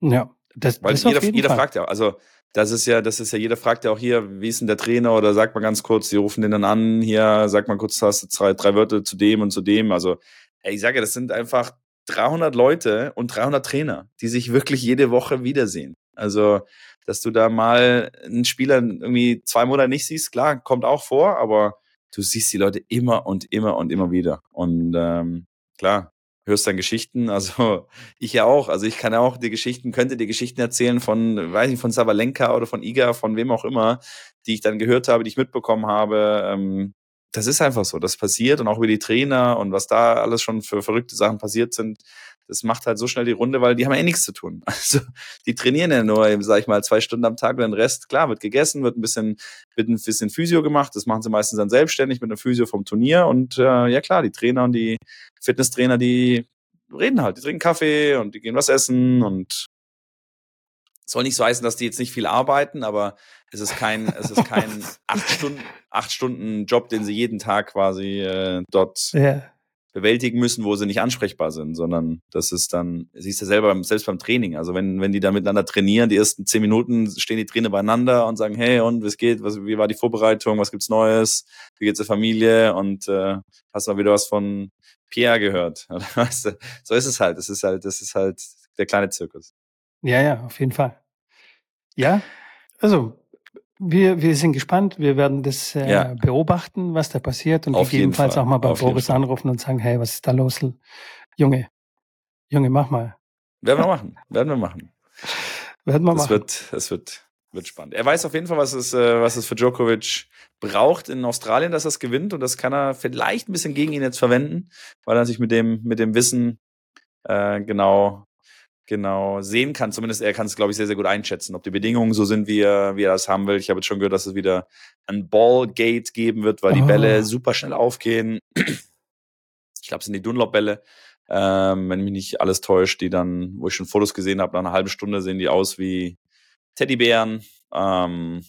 Ja, das, Weil das jeder, jeder fragt ja, also das ist ja, das ist ja, jeder fragt ja auch hier, wie ist denn der Trainer oder sagt mal ganz kurz, die rufen den dann an, hier, sag mal kurz, hast du zwei, drei Wörter zu dem und zu dem. Also, ich sage ja, das sind einfach 300 Leute und 300 Trainer, die sich wirklich jede Woche wiedersehen. Also, dass du da mal einen Spieler irgendwie zwei Monate nicht siehst, klar, kommt auch vor, aber du siehst die Leute immer und immer und immer wieder. Und ähm, klar, hörst dann Geschichten, also ich ja auch, also ich kann ja auch die Geschichten, könnte dir Geschichten erzählen von, weiß nicht, von Savalenka oder von Iga, von wem auch immer, die ich dann gehört habe, die ich mitbekommen habe. Ähm, das ist einfach so, das passiert und auch über die Trainer und was da alles schon für verrückte Sachen passiert sind, das macht halt so schnell die Runde, weil die haben ja eh nichts zu tun. Also die trainieren ja nur, sag ich mal, zwei Stunden am Tag und den Rest, klar, wird gegessen, wird ein bisschen, wird ein bisschen Physio gemacht, das machen sie meistens dann selbstständig mit einem Physio vom Turnier und äh, ja klar, die Trainer und die Fitnesstrainer, die reden halt, die trinken Kaffee und die gehen was essen und soll nicht so heißen, dass die jetzt nicht viel arbeiten, aber es ist kein, es ist kein acht Stunden, acht Stunden Job, den sie jeden Tag quasi äh, dort yeah bewältigen müssen, wo sie nicht ansprechbar sind, sondern das ist dann, siehst du selber, selbst beim Training. Also wenn, wenn die da miteinander trainieren, die ersten zehn Minuten stehen die Trainer beieinander und sagen, hey, und was geht, was, wie war die Vorbereitung, was gibt's Neues, wie geht's der Familie und äh, hast mal wieder was von Pierre gehört. weißt du? So ist es halt. Das ist halt, das ist halt der kleine Zirkus. Ja, ja, auf jeden Fall. Ja, also wir, wir sind gespannt. Wir werden das äh, ja. beobachten, was da passiert und Auf gegebenenfalls auch mal bei Auf Boris anrufen und sagen, hey, was ist da los? Junge, Junge, mach mal. Werden wir machen. Werden wir machen. Werden wir das machen. Wird, es wird, wird spannend. Er weiß auf jeden Fall, was es, äh, was es für Djokovic braucht in Australien, dass er es gewinnt. Und das kann er vielleicht ein bisschen gegen ihn jetzt verwenden, weil er sich mit dem, mit dem Wissen äh, genau genau sehen kann. Zumindest er kann es, glaube ich, sehr, sehr gut einschätzen, ob die Bedingungen so sind, wie er, wie er das haben will. Ich habe jetzt schon gehört, dass es wieder ein Ballgate geben wird, weil oh. die Bälle super schnell aufgehen. Ich glaube, es sind die Dunlop-Bälle. Ähm, wenn mich nicht alles täuscht, die dann, wo ich schon Fotos gesehen habe, nach einer halben Stunde sehen die aus wie Teddybären. Ähm,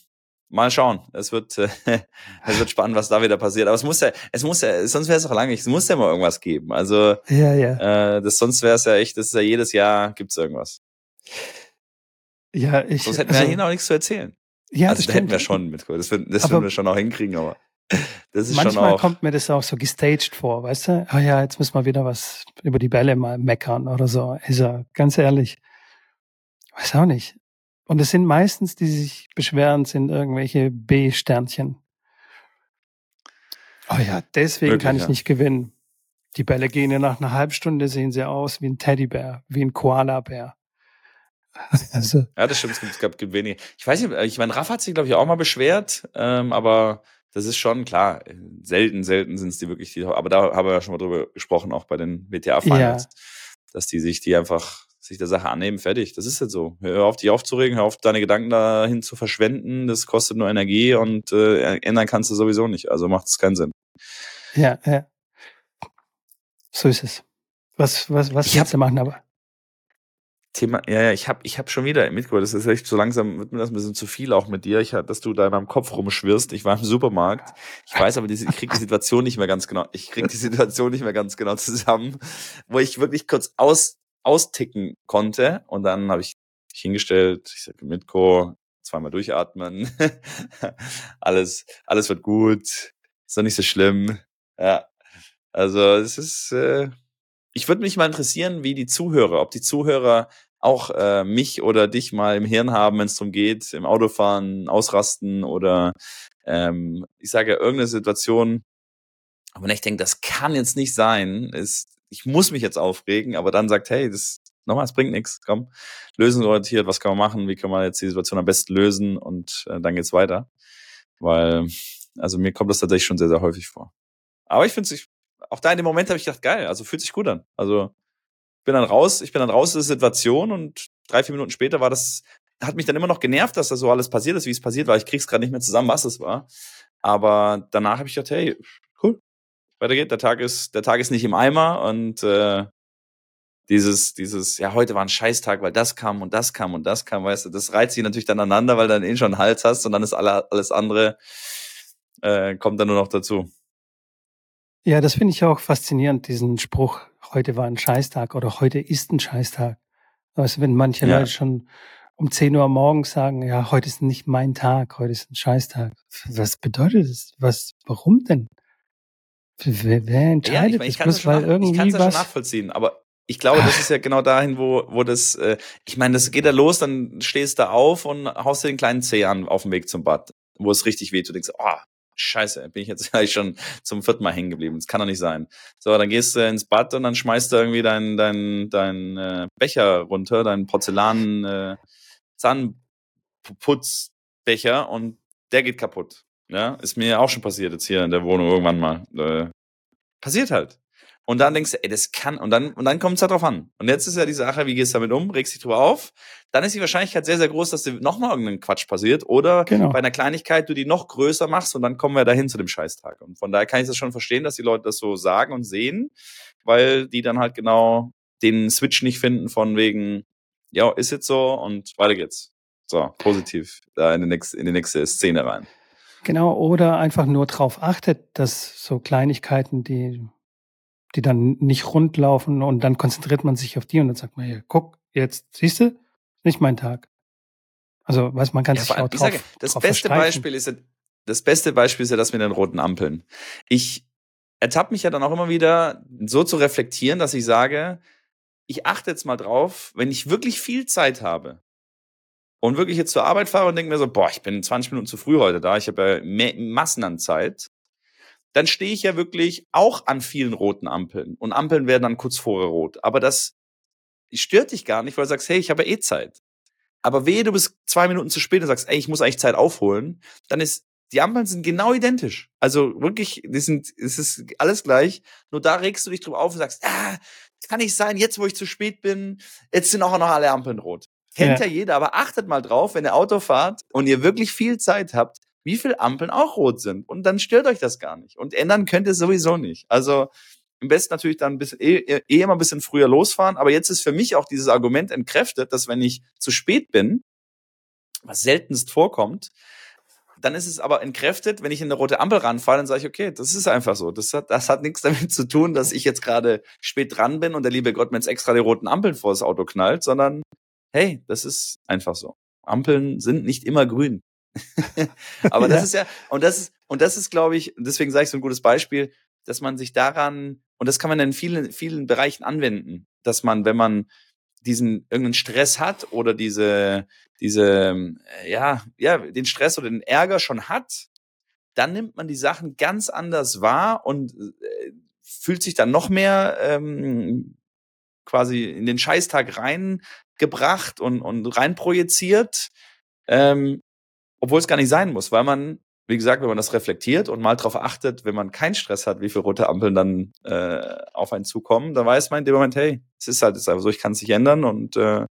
Mal schauen. Es wird, äh, es wird spannend, was da wieder passiert. Aber es muss ja, es muss ja, sonst wäre es auch langweilig. Es muss ja mal irgendwas geben. Also, ja, ja. Äh, das, sonst wäre es ja echt, das ist ja jedes Jahr gibt's irgendwas. Ja, ich. Sonst hätten wir also, ja hier noch nichts zu erzählen. Ja, also, das, das hätten wir schon mit. Das, würden, das würden wir schon auch hinkriegen, aber. Das ist manchmal schon auch, kommt mir das auch so gestaged vor, weißt du? Ah ja, jetzt müssen wir wieder was über die Bälle mal meckern oder so. Also, ganz ehrlich. Weiß auch nicht. Und es sind meistens, die sich beschweren, sind irgendwelche B-Sternchen. Oh ja, deswegen Wirklich, kann ich ja. nicht gewinnen. Die Bälle gehen ja nach einer halben Stunde, sehen sie aus wie ein Teddybär, wie ein Koala-Bär. Also. Ja, das stimmt, es gab wenige. Ich weiß nicht, ich meine, Raff hat sich, glaube ich, auch mal beschwert, ähm, aber das ist schon klar. Selten, selten sind es die wirklich, die, aber da haben wir ja schon mal drüber gesprochen, auch bei den WTA-Finals, ja. dass die sich die einfach sich der Sache annehmen, fertig. Das ist jetzt so. Hör auf, dich aufzuregen, hör auf, deine Gedanken dahin zu verschwenden. Das kostet nur Energie und äh, ändern kannst du sowieso nicht. Also macht es keinen Sinn. Ja, ja. So ist es. Was, was, was ich willst du machen, aber? Thema, ja, ja, ich habe ich hab schon wieder mitgehört, das ist echt so langsam, wird mir das ein bisschen zu viel auch mit dir, ich, dass du da in meinem Kopf rumschwirrst. Ich war im Supermarkt, ich weiß aber, ich krieg die Situation nicht mehr ganz genau, ich krieg die Situation nicht mehr ganz genau zusammen, wo ich wirklich kurz aus, austicken konnte. Und dann habe ich dich hingestellt, ich sage Mitko, zweimal durchatmen, alles, alles wird gut, ist doch nicht so schlimm, ja, also es ist, äh, ich würde mich mal interessieren, wie die Zuhörer, ob die Zuhörer auch äh, mich oder dich mal im Hirn haben, wenn es darum geht, im Autofahren ausrasten oder ähm, ich sage ja irgendeine Situation, aber ich denke, das kann jetzt nicht sein, ist, ich muss mich jetzt aufregen, aber dann sagt, hey, das nochmal, es bringt nichts, komm, lösungsorientiert, was kann man machen, wie kann man jetzt die Situation am besten lösen und äh, dann geht's weiter. Weil, also mir kommt das tatsächlich schon sehr, sehr häufig vor. Aber ich finde es, auch da in dem Moment habe ich gedacht, geil, also fühlt sich gut an. Also bin dann raus, ich bin dann raus aus der Situation und drei, vier Minuten später war das, hat mich dann immer noch genervt, dass da so alles passiert ist, wie es passiert war. Ich krieg's gerade nicht mehr zusammen, was es war. Aber danach habe ich gedacht, hey, cool, weiter geht. Der Tag ist, der Tag ist nicht im Eimer und äh, dieses, dieses, ja, heute war ein Scheißtag, weil das kam und das kam und das kam, weißt du, das reizt sich natürlich dann aneinander, weil du dann eh schon einen Hals hast und dann ist alle, alles andere, äh, kommt dann nur noch dazu. Ja, das finde ich auch faszinierend, diesen Spruch, heute war ein Scheißtag oder heute ist ein Scheißtag. Also wenn manche ja. Leute schon um 10 Uhr morgens sagen, ja, heute ist nicht mein Tag, heute ist ein Scheißtag. Was bedeutet das? Was, warum denn? Wer, wer entscheidet ja, ich das? Bloß, weil ich kann es ja schon nachvollziehen, aber ich glaube, das ist ja genau dahin, wo, wo das, äh, ich meine, das geht ja los, dann stehst du auf und haust dir den kleinen Zeh an auf dem Weg zum Bad, wo es richtig weht. Du denkst, oh, Scheiße, bin ich jetzt gleich schon zum vierten Mal hängen geblieben. Das kann doch nicht sein. So, dann gehst du ins Bad und dann schmeißt du irgendwie deinen dein, dein, äh, Becher runter, deinen Porzellan äh, Zahnputzbecher und der geht kaputt. Ja, ist mir auch schon passiert jetzt hier in der Wohnung irgendwann mal. Äh, passiert halt. Und dann denkst du, ey, das kann, und dann, und dann kommt es halt drauf an. Und jetzt ist ja die Sache, wie gehst du damit um, regst dich drüber auf, dann ist die Wahrscheinlichkeit sehr, sehr groß, dass dir nochmal irgendein Quatsch passiert oder genau. bei einer Kleinigkeit du die noch größer machst und dann kommen wir dahin zu dem Scheißtag. Und von daher kann ich das schon verstehen, dass die Leute das so sagen und sehen, weil die dann halt genau den Switch nicht finden von wegen, ja, ist jetzt so und weiter geht's. So, positiv da in die nächste, in die nächste Szene rein. Genau, oder einfach nur drauf achtet, dass so Kleinigkeiten, die die dann nicht rund laufen und dann konzentriert man sich auf die und dann sagt man, ja, guck, jetzt, siehst du, nicht mein Tag. Also, weiß man kann ja, sich auch drauf, sage, Das drauf beste Beispiel ist ja, das beste Beispiel ist ja das mit den roten Ampeln. Ich ertappe mich ja dann auch immer wieder so zu reflektieren, dass ich sage, ich achte jetzt mal drauf, wenn ich wirklich viel Zeit habe und wirklich jetzt zur Arbeit fahre und denke mir so, boah, ich bin 20 Minuten zu früh heute da, ich habe ja Massen an Zeit, dann stehe ich ja wirklich auch an vielen roten Ampeln. Und Ampeln werden dann kurz vorher rot. Aber das stört dich gar nicht, weil du sagst, hey, ich habe eh Zeit. Aber wehe, du bist zwei Minuten zu spät und sagst, ey, ich muss eigentlich Zeit aufholen, dann ist, die Ampeln sind genau identisch. Also wirklich, die sind, es ist alles gleich. Nur da regst du dich drüber auf und sagst, ah, kann nicht sein, jetzt wo ich zu spät bin, jetzt sind auch noch alle Ampeln rot. Kennt ja. ja jeder, aber achtet mal drauf, wenn ihr Auto fahrt und ihr wirklich viel Zeit habt, wie viele Ampeln auch rot sind. Und dann stört euch das gar nicht. Und ändern könnt ihr sowieso nicht. Also im besten natürlich dann ein bisschen, eh, eh, eh immer ein bisschen früher losfahren. Aber jetzt ist für mich auch dieses Argument entkräftet, dass wenn ich zu spät bin, was seltenst vorkommt, dann ist es aber entkräftet, wenn ich in eine rote Ampel ranfahre, dann sage ich, okay, das ist einfach so. Das hat, das hat nichts damit zu tun, dass ich jetzt gerade spät dran bin und der liebe Gott mir jetzt extra die roten Ampeln vor das Auto knallt, sondern hey, das ist einfach so. Ampeln sind nicht immer grün. Aber das ja. ist ja, und das ist, und das ist, glaube ich, deswegen sage ich so ein gutes Beispiel, dass man sich daran, und das kann man in vielen, vielen Bereichen anwenden, dass man, wenn man diesen irgendeinen Stress hat oder diese, diese, ja, ja, den Stress oder den Ärger schon hat, dann nimmt man die Sachen ganz anders wahr und äh, fühlt sich dann noch mehr ähm, quasi in den Scheißtag reingebracht und, und reinprojiziert. Ähm, obwohl es gar nicht sein muss, weil man wie gesagt, wenn man das reflektiert und mal darauf achtet, wenn man keinen Stress hat, wie viele rote Ampeln dann äh, auf einen zukommen, dann weiß man in dem Moment, hey, es ist halt einfach so, ich kann es nicht ändern und äh,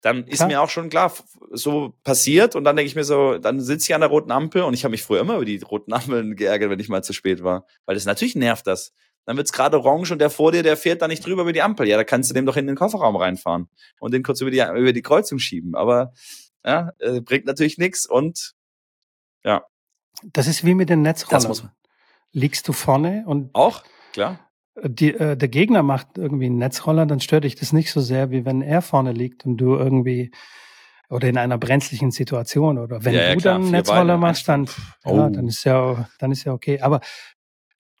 dann ist mir auch schon klar, so passiert und dann denke ich mir so, dann sitze ich an der roten Ampel und ich habe mich früher immer über die roten Ampeln geärgert, wenn ich mal zu spät war, weil das natürlich nervt das. Dann wird's gerade orange und der vor dir, der fährt da nicht drüber über die Ampel. Ja, da kannst du dem doch in den Kofferraum reinfahren und den kurz über die über die Kreuzung schieben, aber ja, äh, bringt natürlich nichts und ja. Das ist wie mit den Netzrollern. Das muss man. Liegst du vorne und auch klar. Die, äh, der Gegner macht irgendwie einen Netzroller, dann stört dich das nicht so sehr, wie wenn er vorne liegt und du irgendwie oder in einer brenzlichen Situation oder wenn ja, du ja, dann einen Netzroller Beine, machst, dann, oh. ja, dann ist ja, dann ist ja okay. Aber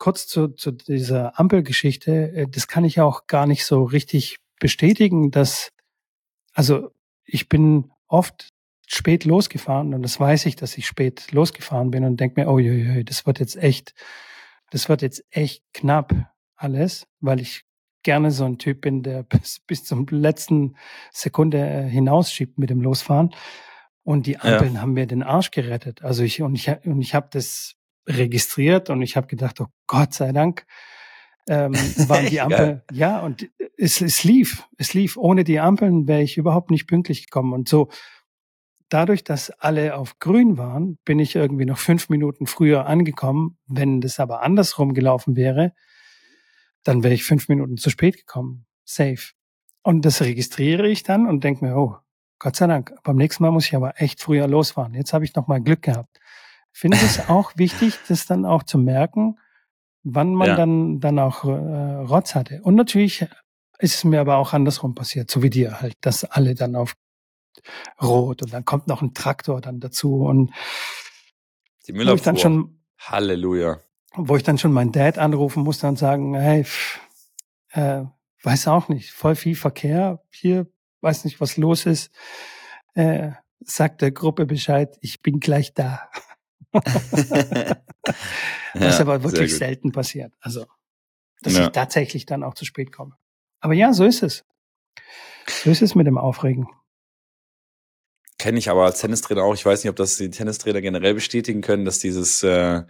kurz zu, zu dieser Ampelgeschichte, äh, das kann ich auch gar nicht so richtig bestätigen, dass, also ich bin oft spät losgefahren und das weiß ich, dass ich spät losgefahren bin und denke mir, oh je, je, das wird jetzt echt, das wird jetzt echt knapp alles, weil ich gerne so ein Typ bin, der bis, bis zum letzten Sekunde äh, hinausschiebt mit dem Losfahren. Und die Ampeln ja. haben mir den Arsch gerettet. Also ich und ich und ich habe das registriert und ich habe gedacht, oh Gott sei Dank ähm, waren die Ampeln. ja, und es, es lief, es lief. Ohne die Ampeln wäre ich überhaupt nicht pünktlich gekommen. Und so dadurch, dass alle auf grün waren, bin ich irgendwie noch fünf Minuten früher angekommen. Wenn das aber andersrum gelaufen wäre, dann wäre ich fünf Minuten zu spät gekommen. Safe. Und das registriere ich dann und denke mir, oh, Gott sei Dank, beim nächsten Mal muss ich aber echt früher losfahren. Jetzt habe ich noch mal Glück gehabt. Finde es auch wichtig, das dann auch zu merken, wann man ja. dann, dann auch äh, Rotz hatte. Und natürlich ist es mir aber auch andersrum passiert, so wie dir halt, dass alle dann auf Rot und dann kommt noch ein Traktor dann dazu und die Müller dann schon Halleluja. Wo ich dann schon meinen Dad anrufen musste und sagen, hey, pff, äh, weiß auch nicht, voll viel Verkehr hier, weiß nicht, was los ist. Äh, sagt der Gruppe Bescheid, ich bin gleich da. was ja, aber wirklich selten passiert. Also, dass ja. ich tatsächlich dann auch zu spät komme. Aber ja, so ist es. So ist es mit dem Aufregen. Kenne ich aber als Tennistrainer auch. Ich weiß nicht, ob das die Tennistrainer generell bestätigen können, dass dieses äh,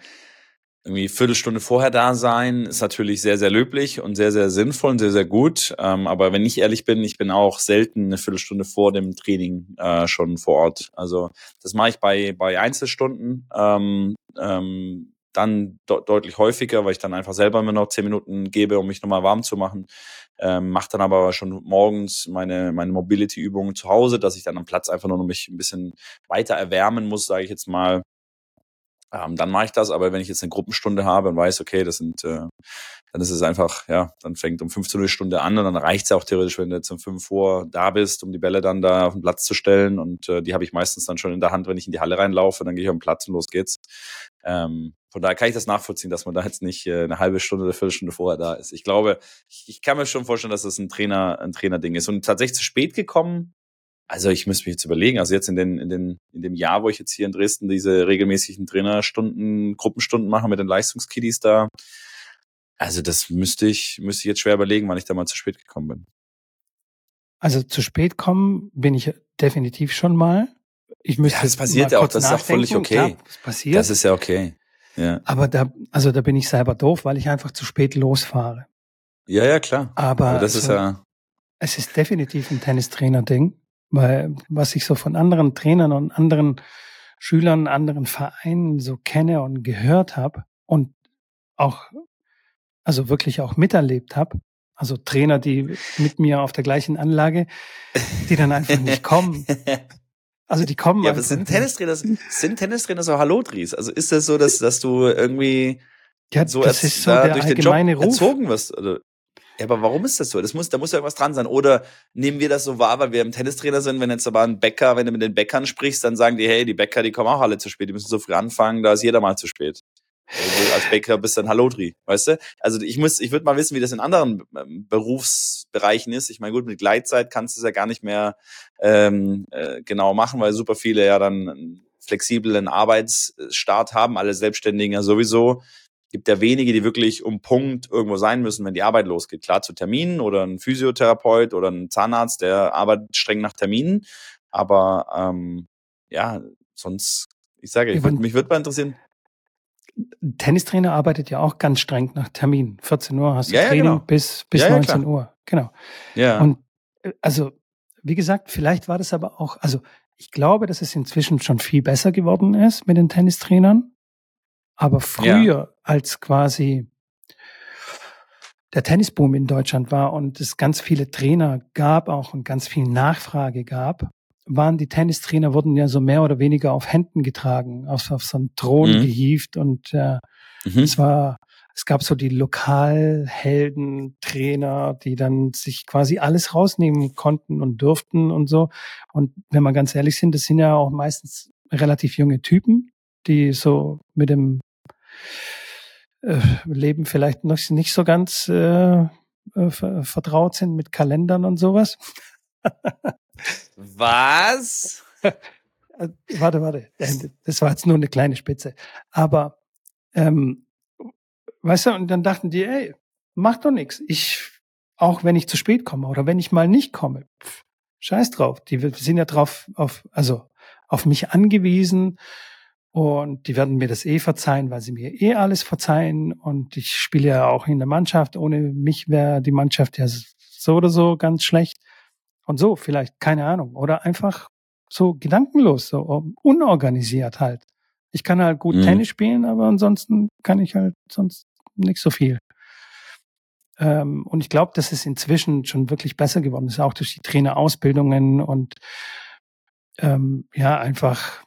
irgendwie Viertelstunde vorher da sein ist natürlich sehr, sehr löblich und sehr, sehr sinnvoll und sehr, sehr gut. Ähm, aber wenn ich ehrlich bin, ich bin auch selten eine Viertelstunde vor dem Training äh, schon vor Ort. Also das mache ich bei, bei Einzelstunden. Ähm, ähm, dann de deutlich häufiger, weil ich dann einfach selber mir noch zehn Minuten gebe, um mich nochmal warm zu machen. Ähm, mache dann aber schon morgens meine, meine Mobility-Übungen zu Hause, dass ich dann am Platz einfach nur noch mich ein bisschen weiter erwärmen muss, sage ich jetzt mal. Ähm, dann mache ich das, aber wenn ich jetzt eine Gruppenstunde habe und weiß, okay, das sind, äh, dann ist es einfach, ja, dann fängt um 15 Uhr die Stunde an und dann reicht es auch theoretisch, wenn du jetzt um 5 Uhr da bist, um die Bälle dann da auf den Platz zu stellen und äh, die habe ich meistens dann schon in der Hand, wenn ich in die Halle reinlaufe, dann gehe ich auf den Platz und los geht's. Ähm, von daher kann ich das nachvollziehen, dass man da jetzt nicht äh, eine halbe Stunde oder Viertelstunde vorher da ist. Ich glaube, ich, ich kann mir schon vorstellen, dass das ein Trainer, ein Trainerding ist. Und tatsächlich zu spät gekommen, also ich müsste mich jetzt überlegen, also jetzt in, den, in, den, in dem Jahr, wo ich jetzt hier in Dresden diese regelmäßigen Trainerstunden, Gruppenstunden mache mit den Leistungskiddies da, also das müsste ich, müsste ich jetzt schwer überlegen, wann ich da mal zu spät gekommen bin. Also zu spät kommen bin ich definitiv schon mal. Ich müsste ja, das passiert ja auch, das ist auch völlig okay. Klar, das passiert. Das ist ja okay. Ja. Aber da, also da bin ich selber doof, weil ich einfach zu spät losfahre. Ja, ja, klar. Aber, Aber das also, ist ja. Es ist definitiv ein Tennistrainer-Ding, weil was ich so von anderen Trainern und anderen Schülern, anderen Vereinen so kenne und gehört habe und auch, also wirklich auch miterlebt habe, also Trainer, die mit mir auf der gleichen Anlage, die dann einfach nicht kommen. Also die kommen. Ja, aber sind Tennistrainer, sind Tennistrainer so Halotris? Also ist das so, dass, dass du irgendwie ja, so, das ist so da durch den Job Ruf. erzogen wirst? Oder? Ja, aber warum ist das so? Das muss, da muss ja irgendwas dran sein. Oder nehmen wir das so wahr, weil wir im Tennistrainer sind, wenn jetzt aber ein Bäcker, wenn du mit den Bäckern sprichst, dann sagen die, hey, die Bäcker, die kommen auch alle zu spät, die müssen so früh anfangen, da ist jeder mal zu spät. Also als Bäcker bist du ein Halotri, weißt du? Also ich muss, ich würde mal wissen, wie das in anderen ähm, Berufsbereichen ist. Ich meine, gut, mit Gleitzeit kannst du es ja gar nicht mehr ähm, äh, genau machen, weil super viele ja dann einen flexiblen Arbeitsstart haben, alle Selbstständigen ja sowieso. Gibt ja wenige, die wirklich um Punkt irgendwo sein müssen, wenn die Arbeit losgeht. Klar zu Terminen oder ein Physiotherapeut oder ein Zahnarzt, der arbeitet streng nach Terminen. Aber ähm, ja, sonst Ich sage, ich würd, mich würde mal interessieren. Tennistrainer arbeitet ja auch ganz streng nach Termin. 14 Uhr hast du Ja, ja, Training genau. bis, bis Ja, ja, 19 klar. Uhr. Genau. Ja. Und äh, also, wie gesagt, vielleicht war das aber auch, also ich glaube, dass es inzwischen schon viel besser geworden ist mit den Tennistrainern. Aber früher, als quasi der Tennisboom in Deutschland war und es ganz viele Trainer gab auch und ganz viel Nachfrage gab, waren die Tennistrainer, wurden ja so mehr oder weniger auf Händen getragen, auf, auf so einen Thron Mhm. gehievt und äh, mhm. es war, es gab so die Lokalhelden, Trainer, die dann sich quasi alles rausnehmen konnten und durften und so. Und wenn wir ganz ehrlich sind, das sind ja auch meistens relativ junge Typen, die so mit dem äh, Leben vielleicht noch nicht so ganz äh, äh, ver- vertraut sind mit Kalendern und sowas. Was? Äh, warte, warte. Das war jetzt nur eine kleine Spitze. Aber ähm, weißt du, und dann dachten die, ey, mach doch nichts. Ich, auch wenn ich zu spät komme oder wenn ich mal nicht komme, pff, scheiß drauf. Die sind ja drauf, auf, also auf mich angewiesen und die werden mir das eh verzeihen, weil sie mir eh alles verzeihen und ich spiele ja auch in der Mannschaft. Ohne mich wäre die Mannschaft ja so oder so ganz schlecht. Und so, vielleicht, keine Ahnung. Oder einfach so gedankenlos, so unorganisiert halt. Ich kann halt gut Mhm. Tennis spielen, aber ansonsten kann ich halt sonst nicht so viel. Ähm, und ich glaube, dass es inzwischen schon wirklich besser geworden ist, auch durch die Trainerausbildungen und ähm, ja, einfach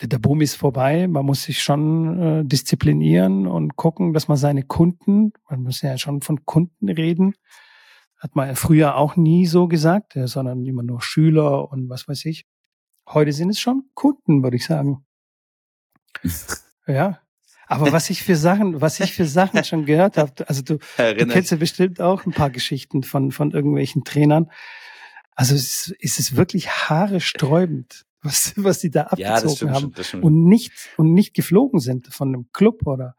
der Boom ist vorbei. Man muss sich schon äh, disziplinieren und gucken, dass man seine Kunden, man muss ja schon von Kunden reden, hat man früher auch nie so gesagt, äh, sondern immer nur Schüler und was weiß ich. Heute sind es schon Kunden, würde ich sagen. Ja. Aber was ich für Sachen, was ich für Sachen schon gehört habe, also du, du kennst ja bestimmt auch ein paar Geschichten von, von irgendwelchen Trainern. Also es ist, es ist wirklich haaresträubend, was, was die da abgezogen Ja, haben schon, und nicht und nicht geflogen sind von einem Club oder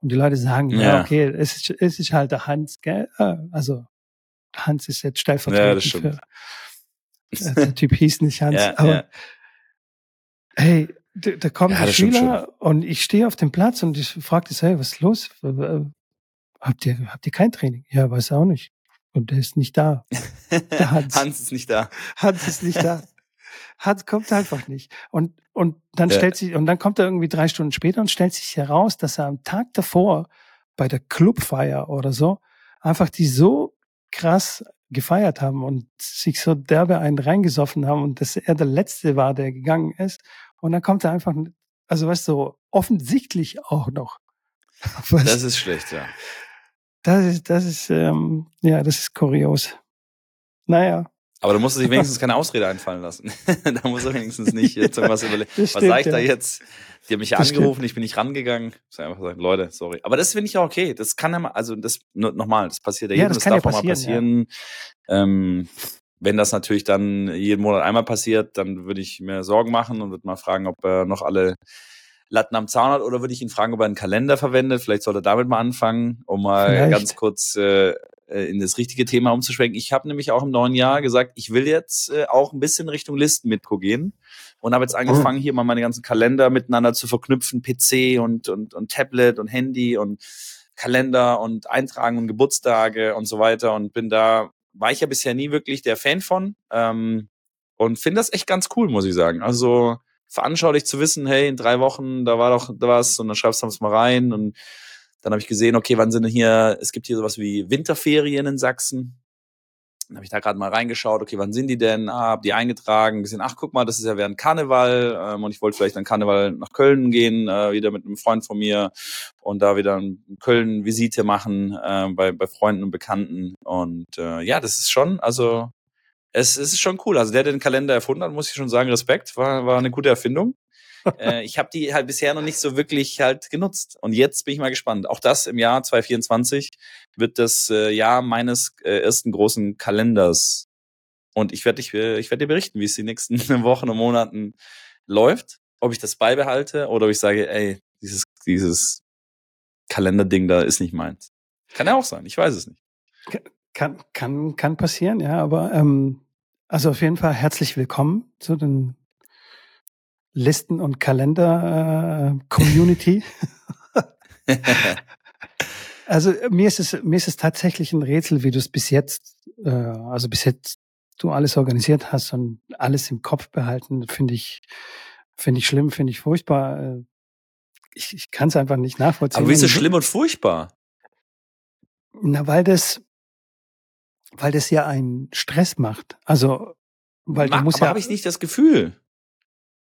und die Leute sagen, ja, Ja. okay, es ist, es ist halt der Hans, gell? Äh, Also Hans ist jetzt Ja, stellvertretend stimmt. für der Typ hieß nicht Hans, Ja, aber ja. hey, da, da kommen Ja, Schüler und ich stehe auf dem Platz und ich frage das, hey, was ist los? Habt ihr, habt ihr kein Training? Ja, weiß auch nicht. Und der ist nicht da. Der Hans. Hans ist nicht da. Hans ist nicht da. Hans kommt einfach nicht. Und, und dann Ja. stellt sich, und dann kommt er irgendwie drei Stunden später und stellt sich heraus, dass er am Tag davor bei der Clubfeier oder so einfach die so krass gefeiert haben und sich so derbe einen reingesoffen haben und dass er der Letzte war, der gegangen ist. Und dann kommt er einfach, also weißt du, so offensichtlich auch noch. Was, Das ist schlecht, ja. das ist, das ist, ähm, ja, das ist kurios. Naja. Aber du musst dir wenigstens keine Ausrede einfallen lassen. da musst du wenigstens nicht jetzt irgendwas überlegen. Was stimmt, sag ich da ja. jetzt? Die haben mich ja Das angerufen, ich bin nicht rangegangen. Ich muss einfach sagen, Leute, sorry. Aber das finde ich ja okay. Das kann ja mal, also das nochmal, das passiert ja Ja, jedem, das das, kann darf ja auch mal passieren. Ähm, wenn das natürlich dann jeden Monat einmal passiert, dann würde ich mir Sorgen machen und würde mal fragen, ob er noch alle Latten am Zaun hat oder würde ich ihn fragen, ob er einen Kalender verwendet. Vielleicht sollte er damit mal anfangen, um mal Vielleicht. ganz kurz äh, in das richtige Thema umzuschwenken. Ich habe nämlich auch im neuen Jahr gesagt, ich will jetzt äh, auch ein bisschen Richtung Listenmitro gehen und habe jetzt angefangen, hier mal meine ganzen Kalender miteinander zu verknüpfen, PC und, und, und Tablet und Handy und Kalender und Eintragen und Geburtstage und so weiter und bin da, war ich ja bisher nie wirklich der Fan von ähm, und finde das echt ganz cool, muss ich sagen. Also veranschaulich zu wissen, hey, in drei Wochen, da war doch was und dann schreibst du es mal rein und dann habe ich gesehen, okay, wann sind denn hier, es gibt hier sowas wie Winterferien in Sachsen. Dann habe ich da gerade mal reingeschaut, okay, wann sind die denn? Ah, hab die eingetragen, gesehen, ach guck mal, das ist ja während Karneval ähm, und ich wollte vielleicht an Karneval nach Köln gehen, äh, wieder mit einem Freund von mir und da wieder eine Köln-Visite machen äh, bei, bei Freunden und Bekannten. Und äh, ja, das ist schon, also es, es ist schon cool. Also der, der den Kalender erfunden hat, muss ich schon sagen, Respekt, war, war eine gute Erfindung. Äh, ich habe die halt bisher noch nicht so wirklich halt genutzt. Und jetzt bin ich mal gespannt. Auch das im Jahr 2024 wird das äh, Jahr meines äh, ersten großen Kalenders. Und ich werde dich, äh, ich werde dir berichten, wie es die nächsten Wochen und Monaten läuft, ob ich das beibehalte oder ob ich sage, ey, dieses, dieses Kalenderding da ist nicht meins. Kann ja auch sein, ich weiß es nicht. Kann, kann, kann passieren, ja, aber ähm, also auf jeden Fall herzlich willkommen zu den Listen- und Kalender-Community. Äh, also mir ist es mir ist es tatsächlich ein Rätsel, wie du es bis jetzt, äh, also bis jetzt du alles organisiert hast und alles im Kopf behalten, finde ich finde ich schlimm, finde ich furchtbar. Äh, ich, ich kann es einfach nicht nachvollziehen. Aber wie ist es schlimm und furchtbar? Na, weil das, weil das ja einen Stress macht. Also, weil Ma du musst aber ja. habe ich nicht das Gefühl.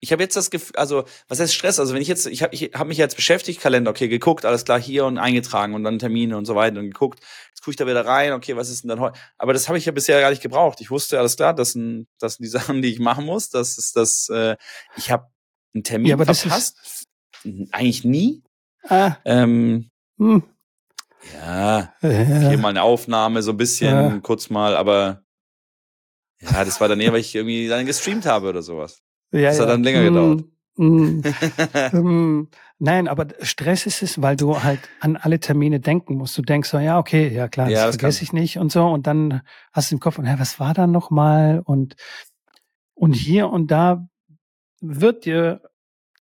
Ich habe jetzt das Gefühl, also was heißt Stress? Also wenn ich jetzt, ich habe ich hab mich jetzt beschäftigt, Kalender, okay, geguckt, alles klar, hier und eingetragen und dann Termine und so weiter und geguckt. Jetzt gucke ich da wieder rein, okay, was ist denn dann heute? Aber das habe ich ja bisher gar nicht gebraucht. Ich wusste alles klar, das sind, das sind die Sachen, die ich machen muss. Das ist das, äh, ich habe einen Termin Ja, aber das verpasst. Eigentlich nie. Ah, Ähm, hm, ja, äh, hier mal eine Aufnahme, so ein bisschen, Ja. kurz mal, aber ja, das war dann eher, weil ich irgendwie dann gestreamt habe oder sowas. Ja, das hat ja. dann länger gedauert. hm. Ähm, nein, aber Stress ist es, weil du halt an alle Termine denken musst. Du denkst so, ja, okay, ja klar, das, Ja, das vergesse kann- ich nicht und so. Und dann hast du im Kopf, hä, was war da nochmal? Und, und hier und da wird dir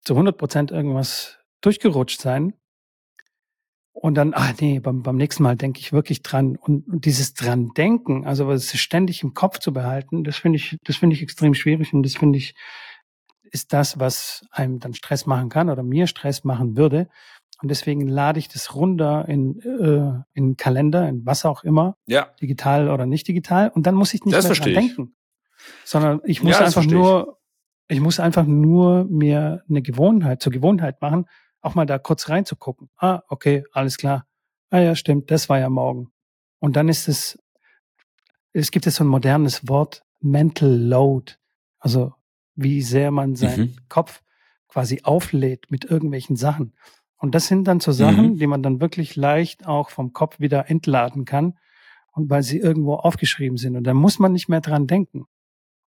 zu 100 Prozent irgendwas durchgerutscht sein. Und dann, ah nee, beim, beim nächsten Mal denke ich wirklich dran. Und, und dieses dran denken, also es ständig im Kopf zu behalten, das finde ich, das finde ich extrem schwierig und das finde ich, ist das, was einem dann Stress machen kann oder mir Stress machen würde. Und deswegen lade ich das runter in, äh, in Kalender, in was auch immer, Ja, digital oder nicht digital. Und dann muss ich nicht Das mehr dran ich. denken. Sondern ich muss Ja, einfach verstehe ich. nur, ich muss einfach nur mir eine Gewohnheit, zur Gewohnheit machen, auch mal da kurz reinzugucken. Ah, okay, alles klar. Ah ja, stimmt, das war ja morgen. Und dann ist es, es gibt jetzt so ein modernes Wort, Mental Load. Also wie sehr man seinen Mhm. Kopf quasi auflädt mit irgendwelchen Sachen. Und das sind dann so Sachen, Mhm. die man dann wirklich leicht auch vom Kopf wieder entladen kann. Und weil sie irgendwo aufgeschrieben sind. Und da muss man nicht mehr dran denken.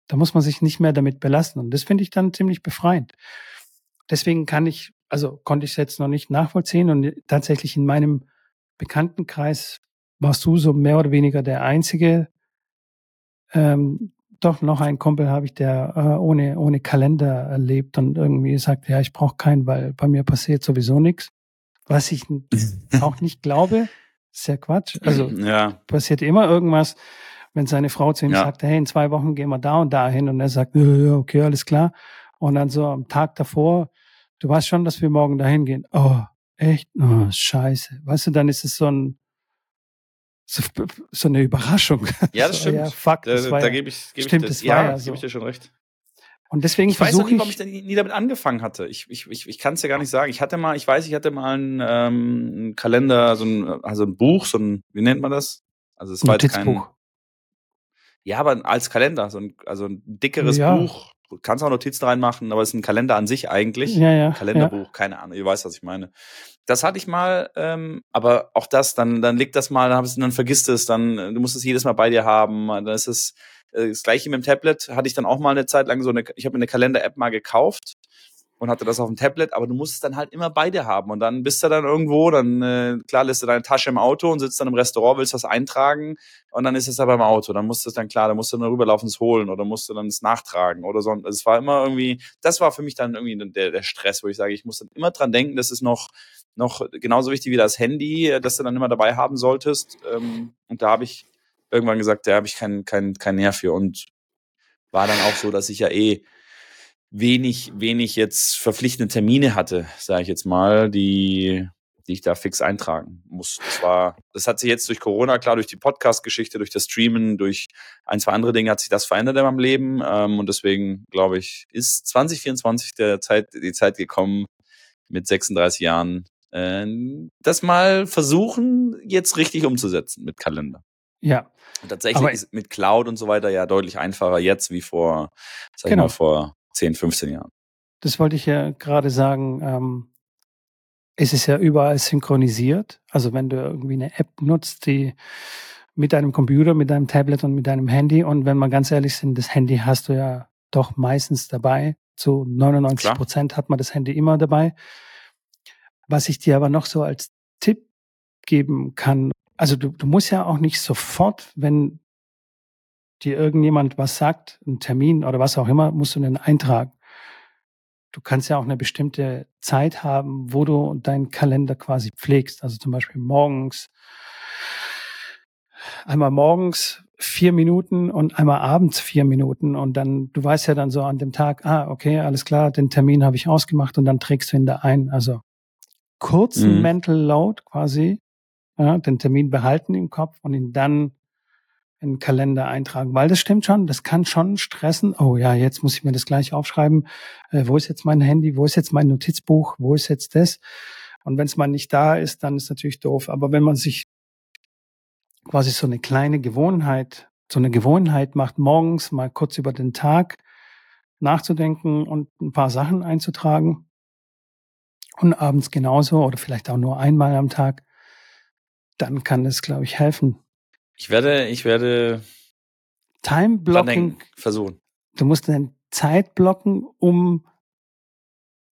Da muss man sich nicht mehr damit belasten. Und das finde ich dann ziemlich befreiend. Deswegen kann ich, also konnte ich es jetzt noch nicht nachvollziehen. Und tatsächlich in meinem Bekanntenkreis warst du so mehr oder weniger der Einzige. Ähm, doch noch einen Kumpel habe ich, der äh, ohne, ohne Kalender erlebt und irgendwie sagt, ja, ich brauche keinen, weil bei mir passiert sowieso nichts. Was ich auch nicht glaube, ist ja Quatsch. Also ja, passiert immer irgendwas, wenn seine Frau zu ihm Ja. sagt, hey, in zwei Wochen gehen wir da und da hin und er sagt, ja, okay, alles klar. Und dann so am Tag davor, du weißt schon, dass wir morgen dahin gehen. Oh, echt? Oh, scheiße. Weißt du, dann ist es so ein so, so eine Überraschung. ja, das so, stimmt. Ja, fuck, da das war da ja. gebe ich, gebe Stimmt, ich, das, das war ja, ja gebe so. ich dir schon recht. Und deswegen Ich weiß versuche nicht, warum ich ich, da nie, damit angefangen hatte. Ich, ich, ich, ich kann es ja gar nicht sagen. Ich hatte mal, ich weiß, ich hatte mal einen, ähm, einen Kalender, so ein, also ein Buch, so ein, wie nennt man das? Also es war jetzt kein, ja, aber als Kalender, so ein, also ein dickeres Ja. Buch. Du kannst auch Notizen reinmachen, aber es ist ein Kalender an sich eigentlich. Ja, ja. Kalenderbuch, keine Ahnung, ihr weißt, was ich meine. Das hatte ich mal, ähm, aber auch das, dann, dann leg das mal, dann, dann vergisst es, dann, äh, du musst es jedes Mal bei dir haben, dann ist es äh, das gleiche mit dem Tablet, hatte ich dann auch mal eine Zeit lang so eine, ich habe mir eine Kalender-App mal gekauft und hatte das auf dem Tablet, aber du musst es dann halt immer bei dir haben und dann bist du dann irgendwo, dann, äh, klar, lässt du deine Tasche im Auto und sitzt dann im Restaurant, willst was eintragen und dann ist es aber im Auto, dann musst du es dann, klar, dann musst du dann rüberlaufen, es holen oder musst du dann es nachtragen oder so. Also es war immer irgendwie, das war für mich dann irgendwie der, der Stress, wo ich sage, ich muss dann immer dran denken, das ist noch, noch genauso wichtig wie das Handy, äh, das du dann immer dabei haben solltest. Ähm, und da habe ich irgendwann gesagt, da habe ich keinen kein, kein Nerv für. Und war dann auch so, dass ich ja eh wenig, wenig jetzt verpflichtende Termine hatte, sage ich jetzt mal, die, die ich da fix eintragen muss. Das war, das hat sich jetzt durch Corona, klar, durch die Podcast-Geschichte, durch das Streamen, durch ein, zwei andere Dinge hat sich das verändert in meinem Leben. Ähm, und deswegen, glaube ich, ist 2024 der Zeit, die Zeit gekommen, mit 36 Jahren, äh, das mal versuchen, jetzt richtig umzusetzen mit Kalender. Ja, Und tatsächlich Aber- ist mit Cloud und so weiter ja deutlich einfacher jetzt wie vor, sag Genau. ich mal, vor 10, 15 Jahren. das wollte ich ja gerade sagen. Ähm, es ist ja überall synchronisiert. Also wenn du irgendwie eine App nutzt, die mit deinem Computer, mit deinem Tablet und mit deinem Handy. Und wenn wir ganz ehrlich sind, das Handy hast du ja doch meistens dabei. Zu 99 Klar. Prozent hat man das Handy immer dabei. Was ich dir aber noch so als Tipp geben kann, also du, du musst ja auch nicht sofort, wenn dir irgendjemand was sagt, einen Termin oder was auch immer, musst du den eintragen. du kannst ja auch eine bestimmte Zeit haben, wo du deinen Kalender quasi pflegst. Also zum Beispiel morgens, einmal morgens vier Minuten und einmal abends vier Minuten und dann, du weißt ja dann so an dem Tag, ah, okay, alles klar, den Termin habe ich ausgemacht und dann trägst du ihn da ein. Also kurzen mhm. Mental Load quasi, ja, den Termin behalten im Kopf und ihn dann in den Kalender eintragen, weil das stimmt schon, das kann schon stressen. Oh ja, jetzt muss ich mir das gleich aufschreiben. Äh, wo ist jetzt mein Handy? Wo ist jetzt mein Notizbuch? Wo ist jetzt das? Und wenn es mal nicht da ist, dann ist natürlich doof. Aber wenn man sich quasi so eine kleine Gewohnheit, so eine Gewohnheit macht, morgens mal kurz über den Tag nachzudenken und ein paar Sachen einzutragen und abends genauso oder vielleicht auch nur einmal am Tag, dann kann es, glaube ich, helfen. Ich werde, ich werde Time Blocking versuchen. Du musst dann Zeit blocken, um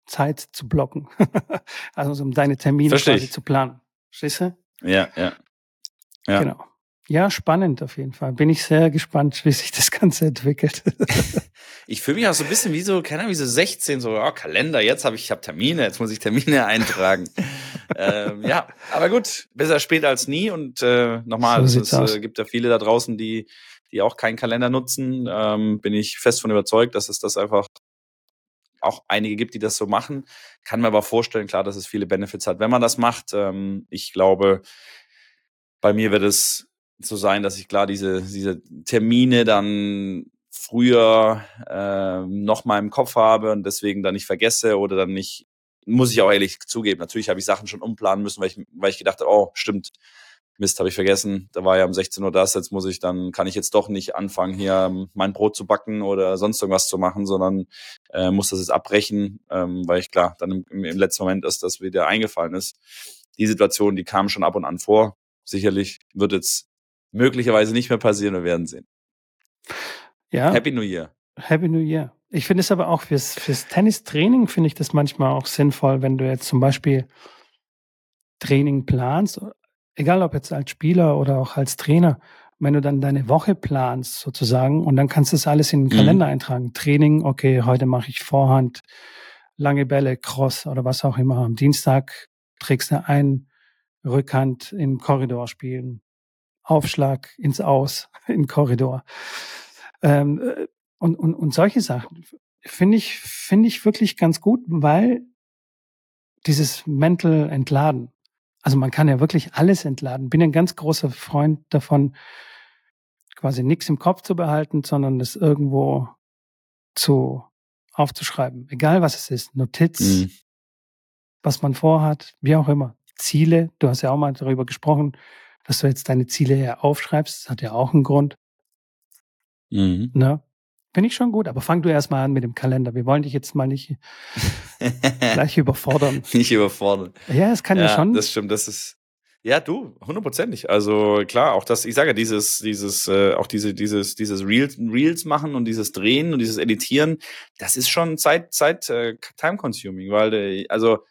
Zeit zu blocken. also um deine Termine quasi zu planen. Verstehst du? Ja, ja. Ja. Genau. Ja, spannend auf jeden Fall. Bin ich sehr gespannt, wie sich das Ganze entwickelt. ich fühle mich auch so ein bisschen wie so, keine Ahnung, wie so 16, so, oh, Kalender, jetzt habe ich, ich habe Termine, jetzt muss ich Termine eintragen. Ähm, ja, aber gut, besser spät als nie und äh, nochmal, so es äh, gibt ja viele da draußen, die, die auch keinen Kalender nutzen. Ähm, bin ich fest von überzeugt, dass es das einfach auch einige gibt, die das so machen. Kann mir aber vorstellen, klar, dass es viele Benefits hat, wenn man das macht. Ähm, ich glaube, bei mir wird es so sein, dass ich klar diese, diese Termine dann früher äh, noch mal im Kopf habe und deswegen dann nicht vergesse oder dann nicht, muss ich auch ehrlich zugeben. Natürlich habe ich Sachen schon umplanen müssen, weil ich, weil ich gedacht habe, oh, stimmt, Mist, habe ich vergessen. Da war ja um 16 Uhr das, jetzt muss ich dann, kann ich jetzt doch nicht anfangen, hier mein Brot zu backen oder sonst irgendwas zu machen, sondern äh, muss das jetzt abbrechen, ähm, weil ich klar, dann im, im letzten Moment ist das wieder eingefallen ist. Die Situation, die kam schon ab und an vor sicherlich wird jetzt möglicherweise nicht mehr passieren, wir werden sehen. Ja. Happy New Year. Happy New Year. Ich finde es aber auch fürs, fürs Tennistraining finde ich das manchmal auch sinnvoll, wenn du jetzt zum Beispiel Training planst, egal ob jetzt als Spieler oder auch als Trainer, wenn du dann deine Woche planst sozusagen und dann kannst du das alles in den mhm. Kalender mhm. eintragen. Training, okay, heute mache ich Vorhand, lange Bälle, Cross oder was auch immer. Am Dienstag trägst du ein, Rückhand im Korridor spielen, Aufschlag ins Aus, im Korridor. Ähm, äh, und, und, und solche Sachen finde ich, finde ich wirklich ganz gut, weil dieses Mental Entladen, also man kann ja wirklich alles entladen. Bin ein ganz großer Freund davon, quasi nichts im Kopf zu behalten, sondern das irgendwo zu aufzuschreiben. Egal was es ist, Notiz, mhm. was man vorhat, wie auch immer. Ziele. Du hast ja auch mal darüber gesprochen, dass du jetzt deine Ziele ja aufschreibst. Das hat ja auch einen Grund. Mhm. Ne? Finde ich schon gut, aber fang du erst mal an mit dem Kalender. Wir wollen dich jetzt mal nicht gleich überfordern. Nicht überfordern. Ja, es kann ja, ja schon. Das stimmt, das ist. Ja, du, hundertprozentig. Also klar, auch das, ich sage ja, dieses, dieses, äh, auch diese, dieses, dieses Reels, Reels machen und dieses Drehen und dieses Editieren, das ist schon Zeit, Zeit, äh, time-consuming, weil, äh, also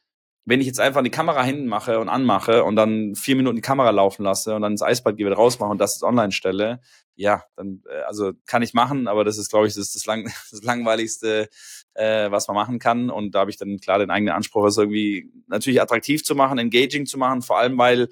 wenn ich jetzt einfach die Kamera hinten mache und anmache und dann vier Minuten die Kamera laufen lasse und dann ins Eisbad wieder rausmache und das online stelle, ja, dann, äh, also kann ich machen, aber das ist, glaube ich, das, das, lang, das langweiligste, äh, was man machen kann. Und da habe ich dann klar den eigenen Anspruch, das irgendwie natürlich attraktiv zu machen, engaging zu machen, vor allem weil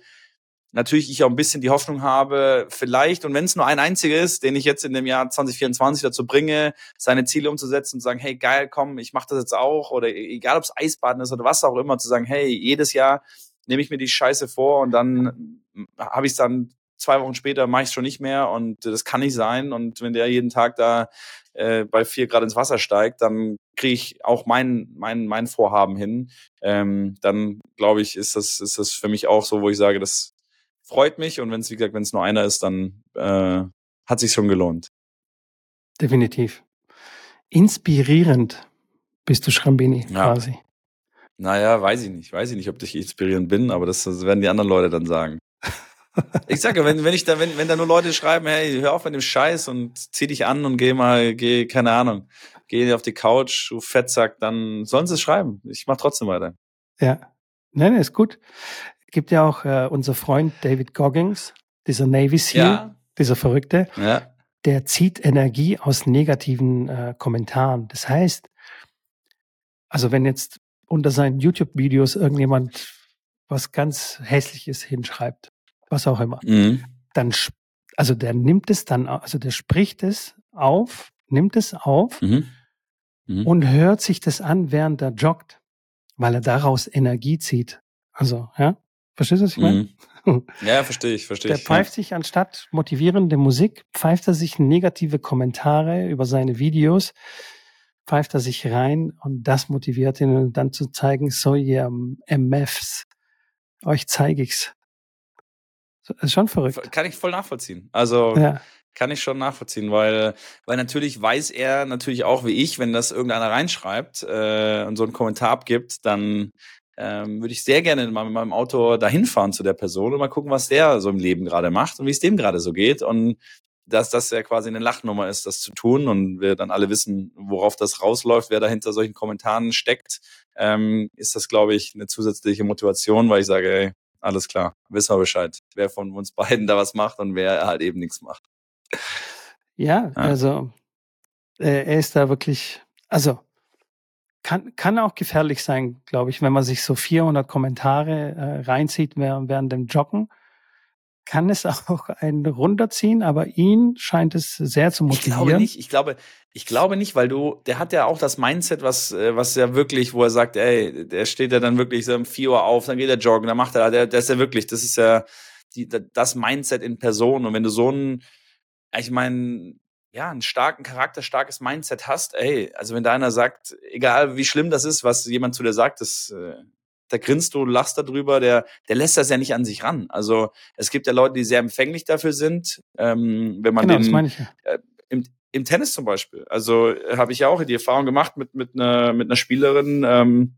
natürlich ich auch ein bisschen die Hoffnung habe, vielleicht, und wenn es nur ein einziger ist, den ich jetzt in dem Jahr 2024 dazu bringe, seine Ziele umzusetzen und zu sagen, hey, geil, komm, ich mache das jetzt auch, oder e-, egal ob es Eisbaden ist oder was auch immer, zu sagen, hey, jedes Jahr nehme ich mir die Scheiße vor und dann habe ich es dann zwei Wochen später mache ich es schon nicht mehr und das kann nicht sein. Und wenn der jeden Tag da äh, bei vier Grad ins Wasser steigt, dann kriege ich auch mein, mein, mein Vorhaben hin. Ähm, dann glaube ich, ist das, ist das für mich auch so, wo ich sage, das freut mich und wenn es, wie gesagt, wenn es nur einer ist, dann äh, hat sich schon gelohnt. Definitiv. Inspirierend bist du Schrambini ja. quasi. Naja, weiß ich nicht. Weiß ich nicht, ob ich inspirierend bin, aber das, das werden die anderen Leute dann sagen. ich sage, wenn, wenn ich da, wenn, wenn da nur Leute schreiben, hey, hör auf mit dem Scheiß und zieh dich an und geh mal, geh, keine Ahnung, geh auf die Couch, du Fettsack, dann sollen sie es schreiben. Ich mach trotzdem weiter. Ja. Nein, nein, ist gut gibt ja auch äh, unser Freund David Goggins, dieser Navy SEAL, ja. dieser Verrückte, ja. der zieht Energie aus negativen äh, Kommentaren. Das heißt, also wenn jetzt unter seinen YouTube-Videos irgendjemand was ganz Hässliches hinschreibt, was auch immer, mhm. dann, also der nimmt es dann, also der spricht es auf, nimmt es auf mhm. Mhm. und hört sich das an, während er joggt, weil er daraus Energie zieht. Also, ja, verstehst du, was ich meine? Mhm. Ja, verstehe ich, verstehe ich. Der pfeift ja. sich anstatt motivierende Musik, pfeift er sich negative Kommentare über seine Videos, pfeift er sich rein und das motiviert ihn dann zu zeigen, so ihr MFs, euch zeige ich's. Das ist schon verrückt. Kann ich voll nachvollziehen. Also ja. kann ich schon nachvollziehen, weil, weil natürlich weiß er natürlich auch wie ich, wenn das irgendeiner reinschreibt äh, und so einen Kommentar abgibt, dann ähm, würde ich sehr gerne mal mit meinem Auto dahin fahren zu der Person und mal gucken, was der so im Leben gerade macht und wie es dem gerade so geht. Und dass das ja quasi eine Lachnummer ist, das zu tun und wir dann alle wissen, worauf das rausläuft, wer da hinter solchen Kommentaren steckt, ähm, ist das, glaube ich, eine zusätzliche Motivation, weil ich sage, ey, alles klar, wissen wir Bescheid, wer von uns beiden da was macht und wer halt eben nichts macht. Ja, ja. also äh, er ist da wirklich, also kann, kann auch gefährlich sein, glaube ich, wenn man sich so 400 Kommentare äh, reinzieht während, während dem Joggen kann es auch einen runterziehen, aber ihn scheint es sehr zu motivieren. Ich glaube nicht, ich glaube, ich glaube nicht, weil du, der hat ja auch das Mindset, was, äh, was ja wirklich, wo er sagt, ey, der steht ja dann wirklich so um 4 Uhr auf, dann geht er joggen, dann macht er, der, der ist ja wirklich, das ist ja die, das Mindset in Person. Und wenn du so ein, ich meine, ja, einen starken Charakter, starkes Mindset hast, ey, also wenn da einer sagt, egal wie schlimm das ist, was jemand zu dir sagt, das, äh, da grinst du, lachst darüber, der, der lässt das ja nicht an sich ran. Also es gibt ja Leute, die sehr empfänglich dafür sind, ähm, wenn man genau, den. Äh, im, im Tennis zum Beispiel. Also äh, habe ich ja auch die Erfahrung gemacht mit mit einer mit einer Spielerin, ähm,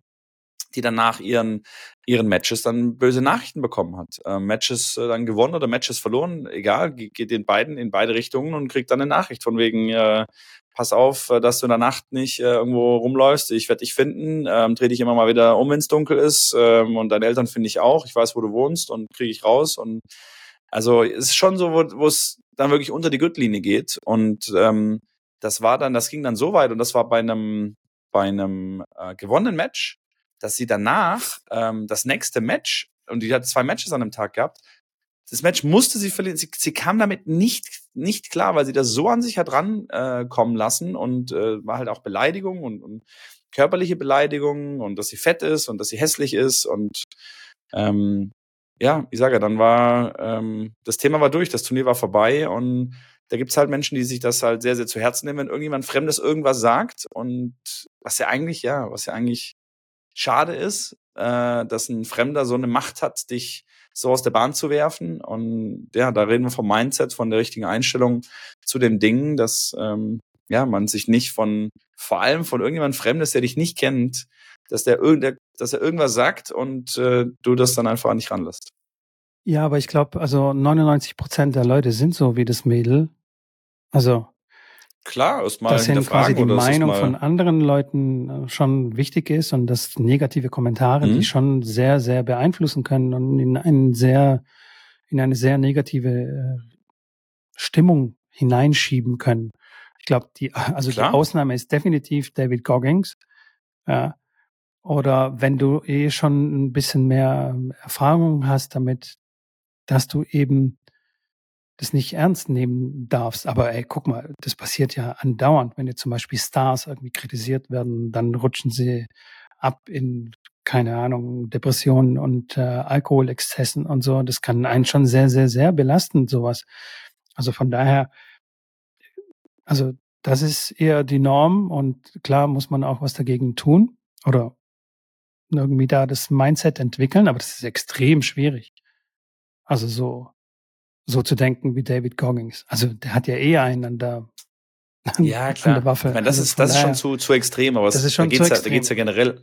die danach ihren ihren Matches dann böse Nachrichten bekommen hat. Ähm, Matches äh, dann gewonnen oder Matches verloren, egal, geht den beiden in beide Richtungen und kriegt dann eine Nachricht von wegen, äh, pass auf, äh, dass du in der Nacht nicht äh, irgendwo rumläufst. Ich werde dich finden, ähm, dreh dich immer mal wieder um, wenn es dunkel ist. Ähm, und deine Eltern finde ich auch. Ich weiß, wo du wohnst und kriege ich raus. Und also es ist schon so, wo es dann wirklich unter die Gürtellinie geht. Und ähm, das war dann, das ging dann so weit und das war bei einem bei einem äh, gewonnenen Match, dass sie danach ähm, das nächste Match und die hat zwei Matches an einem Tag gehabt, das Match musste sie verlieren. Sie, sie kam damit nicht, nicht klar, weil sie das so an sich hat rankommen äh, lassen und äh, war halt auch Beleidigung und, und körperliche Beleidigung und dass sie fett ist und dass sie hässlich ist und ähm, ja, ich sage, dann war ähm, das Thema war durch, das Turnier war vorbei und da gibt's halt Menschen, die sich das halt sehr, sehr zu Herzen nehmen, wenn irgendjemand Fremdes irgendwas sagt und was ja eigentlich, ja, was ja eigentlich schade ist, äh, dass ein Fremder so eine Macht hat, dich so aus der Bahn zu werfen. Und ja, da reden wir vom Mindset, von der richtigen Einstellung zu den Dingen, dass ähm, ja man sich nicht von vor allem von irgendjemand Fremdes, der dich nicht kennt, dass der, der dass er irgendwas sagt und äh, du das dann einfach nicht ranlässt. Ja, aber ich glaube, also 99 Prozent der Leute sind so wie das Mädel. Also Klar, erstmal dass ihnen quasi die Meinung von anderen Leuten äh, schon wichtig ist und dass negative Kommentare, mhm. die schon sehr, sehr beeinflussen können und in einen sehr, in eine sehr negative äh, Stimmung hineinschieben können. Ich glaube, die, also Klar. die Ausnahme ist definitiv David Goggins. Ja. Oder wenn du eh schon ein bisschen mehr Erfahrung hast damit, dass du eben das nicht ernst nehmen darfst. Aber ey, guck mal, das passiert ja andauernd. Wenn jetzt zum Beispiel Stars irgendwie kritisiert werden, dann rutschen sie ab in, keine Ahnung, Depressionen und äh, Alkoholexzessen und so. Das kann einen schon sehr, sehr, sehr belasten, sowas. Also von daher, also das ist eher die Norm und klar muss man auch was dagegen tun oder irgendwie da das Mindset entwickeln, aber das ist extrem schwierig. Also so so zu denken wie David Goggins. Also der hat ja eh einen an der, an, ja, klar. an der Waffe. Ich meine, das also ist, das ist schon zu, zu extrem, aber das ist schon da geht's, ja, da geht's ja generell,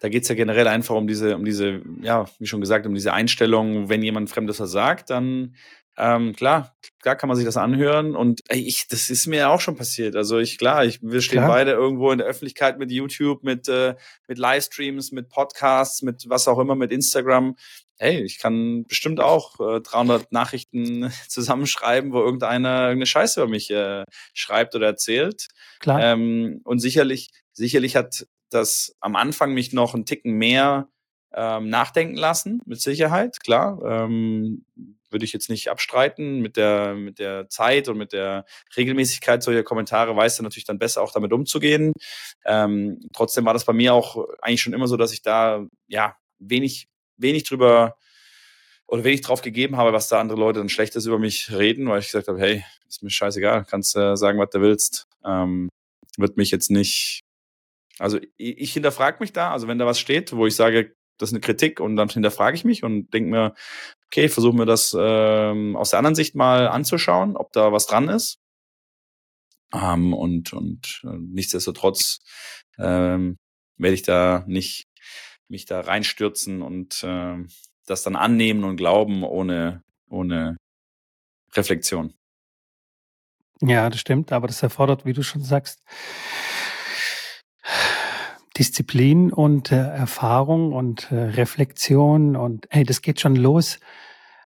da geht's ja generell einfach um diese, um diese, ja, wie schon gesagt, um diese Einstellung, wenn jemand Fremdes versagt, dann ähm, klar, klar kann man sich das anhören und ey, ich, das ist mir ja auch schon passiert. Also ich, klar, ich, wir stehen klar. beide irgendwo in der Öffentlichkeit mit YouTube, mit, äh, mit Livestreams, mit Podcasts, mit was auch immer, mit Instagram hey, ich kann bestimmt auch äh, 300 Nachrichten zusammenschreiben, wo irgendeiner irgendeine Scheiße über mich äh, schreibt oder erzählt. Klar. Ähm, und sicherlich, sicherlich hat das am Anfang mich noch einen Ticken mehr ähm, nachdenken lassen, mit Sicherheit, klar. Ähm, würde ich jetzt nicht abstreiten. Mit der, mit der Zeit und mit der Regelmäßigkeit solcher Kommentare weißt du natürlich dann besser auch damit umzugehen. Ähm, trotzdem war das bei mir auch eigentlich schon immer so, dass ich da ja wenig, wenig drüber oder wenig drauf gegeben habe, was da andere Leute dann Schlechtes über mich reden, weil ich gesagt habe, hey, ist mir scheißegal, kannst äh, sagen, was du willst. Ähm, wird mich jetzt nicht, also ich, ich hinterfrage mich da, also wenn da was steht, wo ich sage, das ist eine Kritik und dann hinterfrage ich mich und denke mir, okay, versuchen wir das ähm, aus der anderen Sicht mal anzuschauen, ob da was dran ist. Ähm, und und äh, nichtsdestotrotz ähm, werde ich da nicht mich da reinstürzen und äh, das dann annehmen und glauben ohne, ohne Reflexion. Ja, das stimmt, aber das erfordert, wie du schon sagst, Disziplin und äh, Erfahrung und äh, Reflexion und hey, das geht schon los,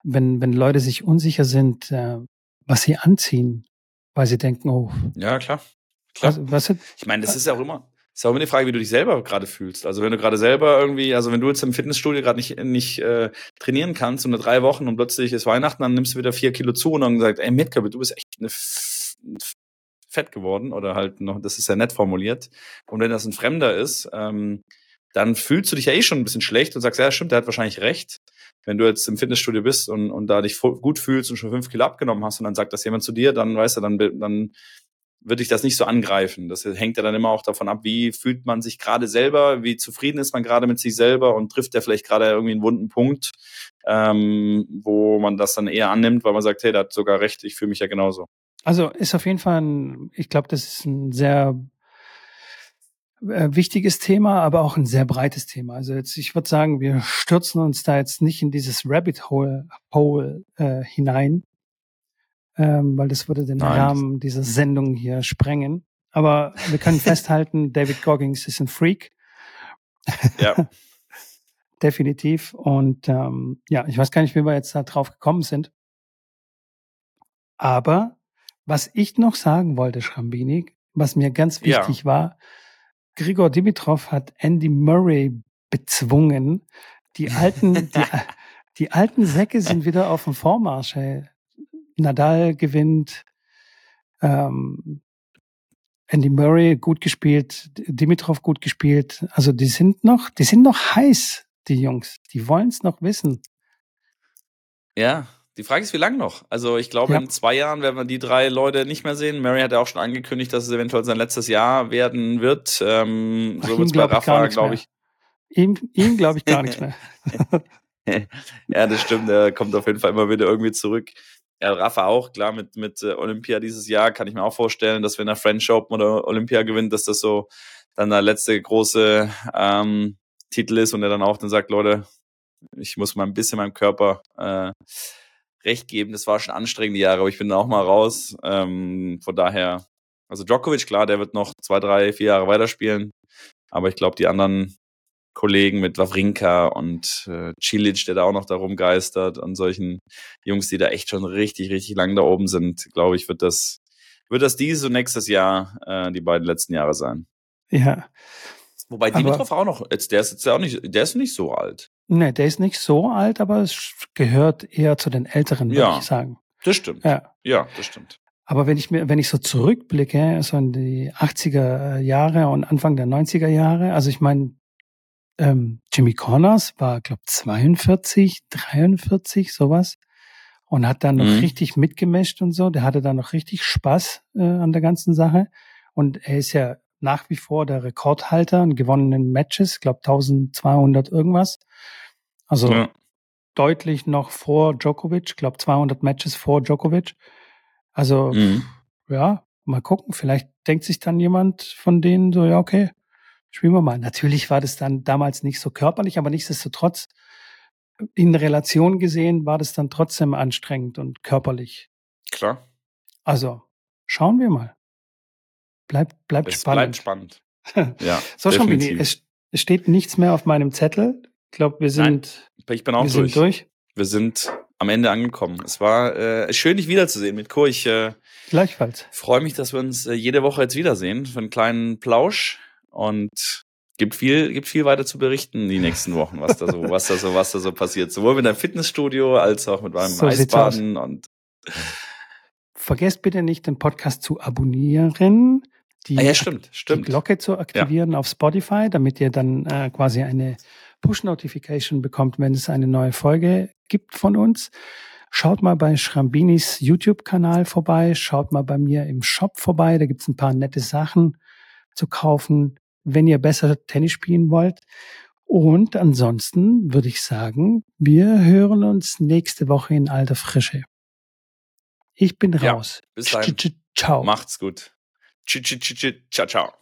wenn, wenn Leute sich unsicher sind, äh, was sie anziehen, weil sie denken, oh. Ja, klar. klar. Was, was, ich meine, das ist ja auch immer, ist auch immer die Frage, wie du dich selber gerade fühlst. Also wenn du gerade selber irgendwie, also wenn du jetzt im Fitnessstudio gerade nicht, nicht äh, trainieren kannst und drei Wochen und plötzlich ist Weihnachten, dann nimmst du wieder vier Kilo zu und dann sagst, ey Mitke, du bist echt eine fett geworden oder halt noch, das ist ja nett formuliert. Und wenn das ein Fremder ist, ähm, dann fühlst du dich ja eh schon ein bisschen schlecht und sagst, ja, stimmt, der hat wahrscheinlich recht. Wenn du jetzt im Fitnessstudio bist und, und da dich gut fühlst und schon fünf Kilo abgenommen hast und dann sagt das jemand zu dir, dann weißt du, dann, dann würde ich das nicht so angreifen. Das hängt ja dann immer auch davon ab, wie fühlt man sich gerade selber, wie zufrieden ist man gerade mit sich selber und trifft der vielleicht gerade irgendwie einen wunden Punkt, ähm, wo man das dann eher annimmt, weil man sagt, hey, der hat sogar recht, ich fühle mich ja genauso. Also ist auf jeden Fall ein, ich glaube, das ist ein sehr äh, wichtiges Thema, aber auch ein sehr breites Thema. Also jetzt, ich würde sagen, wir stürzen uns da jetzt nicht in dieses Rabbit Hole, Hole äh, hinein, ähm, weil das würde den Nein. Rahmen dieser Sendung hier sprengen. Aber wir können festhalten, David Goggins ist ein Freak. Ja. Definitiv. Und ähm, ja, ich weiß gar nicht, wie wir jetzt da drauf gekommen sind. Aber was ich noch sagen wollte, Schrambini, was mir ganz wichtig ja. war, Grigor Dimitrov hat Andy Murray bezwungen. Die alten, die, die alten Säcke sind wieder auf dem Vormarsch. Ey. Nadal gewinnt, ähm, Andy Murray gut gespielt, Dimitrov gut gespielt. Also die sind noch, die sind noch heiß, die Jungs. Die wollen es noch wissen. Ja, die Frage ist, wie lange noch? Also ich glaube, ja. in zwei Jahren werden wir die drei Leute nicht mehr sehen. Mary hat ja auch schon angekündigt, dass es eventuell sein letztes Jahr werden wird. Ähm, so wird es bei Rafa, glaube ich. Ihm, ihm glaube ich gar nichts mehr. ja, das stimmt. Er kommt auf jeden Fall immer wieder irgendwie zurück. Ja, Rafa auch, klar, mit, mit äh, Olympia dieses Jahr kann ich mir auch vorstellen, dass wenn er French Open oder Olympia gewinnt, dass das so dann der letzte große ähm, Titel ist und er dann auch dann sagt, Leute, ich muss mal ein bisschen meinem Körper äh, recht geben. Das war schon anstrengende Jahre, aber ich bin da auch mal raus. Ähm, von daher, also Djokovic, klar, der wird noch zwei, drei, vier Jahre weiterspielen. Aber ich glaube, die anderen Kollegen mit Wawrinka und äh, Cilic, der da auch noch da rumgeistert und solchen Jungs, die da echt schon richtig, richtig lang da oben sind, glaube ich, wird das, wird das dieses und nächstes Jahr äh, die beiden letzten Jahre sein. Ja. Wobei Dimitrov auch noch, jetzt, der ist jetzt auch nicht, der ist nicht so alt. Nee, der ist nicht so alt, aber es gehört eher zu den Älteren, würde ja, ich sagen. Das stimmt. Ja. ja, das stimmt. Aber wenn ich mir, wenn ich so zurückblicke, so in die 80er Jahre und Anfang der 90er Jahre, also ich meine, ähm, Jimmy Connors war, glaube 42, 43, sowas. Und hat dann noch mhm. richtig mitgemischt und so. Der hatte dann noch richtig Spaß äh, an der ganzen Sache. Und er ist ja nach wie vor der Rekordhalter in gewonnenen Matches, glaube 1200 irgendwas. Also ja. deutlich noch vor Djokovic, glaube 200 Matches vor Djokovic. Also mhm. ja, mal gucken. Vielleicht denkt sich dann jemand von denen so, ja okay, spielen wir mal. Natürlich war das dann damals nicht so körperlich, aber nichtsdestotrotz in Relation gesehen war das dann trotzdem anstrengend und körperlich. Klar. Also schauen wir mal. Bleibt, bleibt es spannend. Bleibt spannend. ja. so, Schambini, es, es steht nichts mehr auf meinem Zettel. Ich glaube, wir sind, Nein, ich bin auch wir durch. sind durch. Wir sind am Ende angekommen. Es war äh, schön, dich wiederzusehen mit Co. Ich äh, Gleichfalls. freue mich, dass wir uns äh, jede Woche jetzt wiedersehen für einen kleinen Plausch. Und gibt viel, gibt viel weiter zu berichten die nächsten Wochen, was da so, was da so, was da so passiert. Sowohl mit deinem Fitnessstudio als auch mit meinem so Eisbaden und. Vergesst bitte nicht, den Podcast zu abonnieren. Die, ah ja, stimmt, stimmt. die Glocke zu aktivieren ja. auf Spotify, damit ihr dann äh, quasi eine Push-Notification bekommt, wenn es eine neue Folge gibt von uns. Schaut mal bei Schrambinis YouTube-Kanal vorbei, schaut mal bei mir im Shop vorbei, da gibt's ein paar nette Sachen zu kaufen wenn ihr besser Tennis spielen wollt. Und ansonsten würde ich sagen, wir hören uns nächste Woche in alter Frische. Ich bin raus. Ja, bis dahin. Ciao. Macht's gut. Ciao, ciao.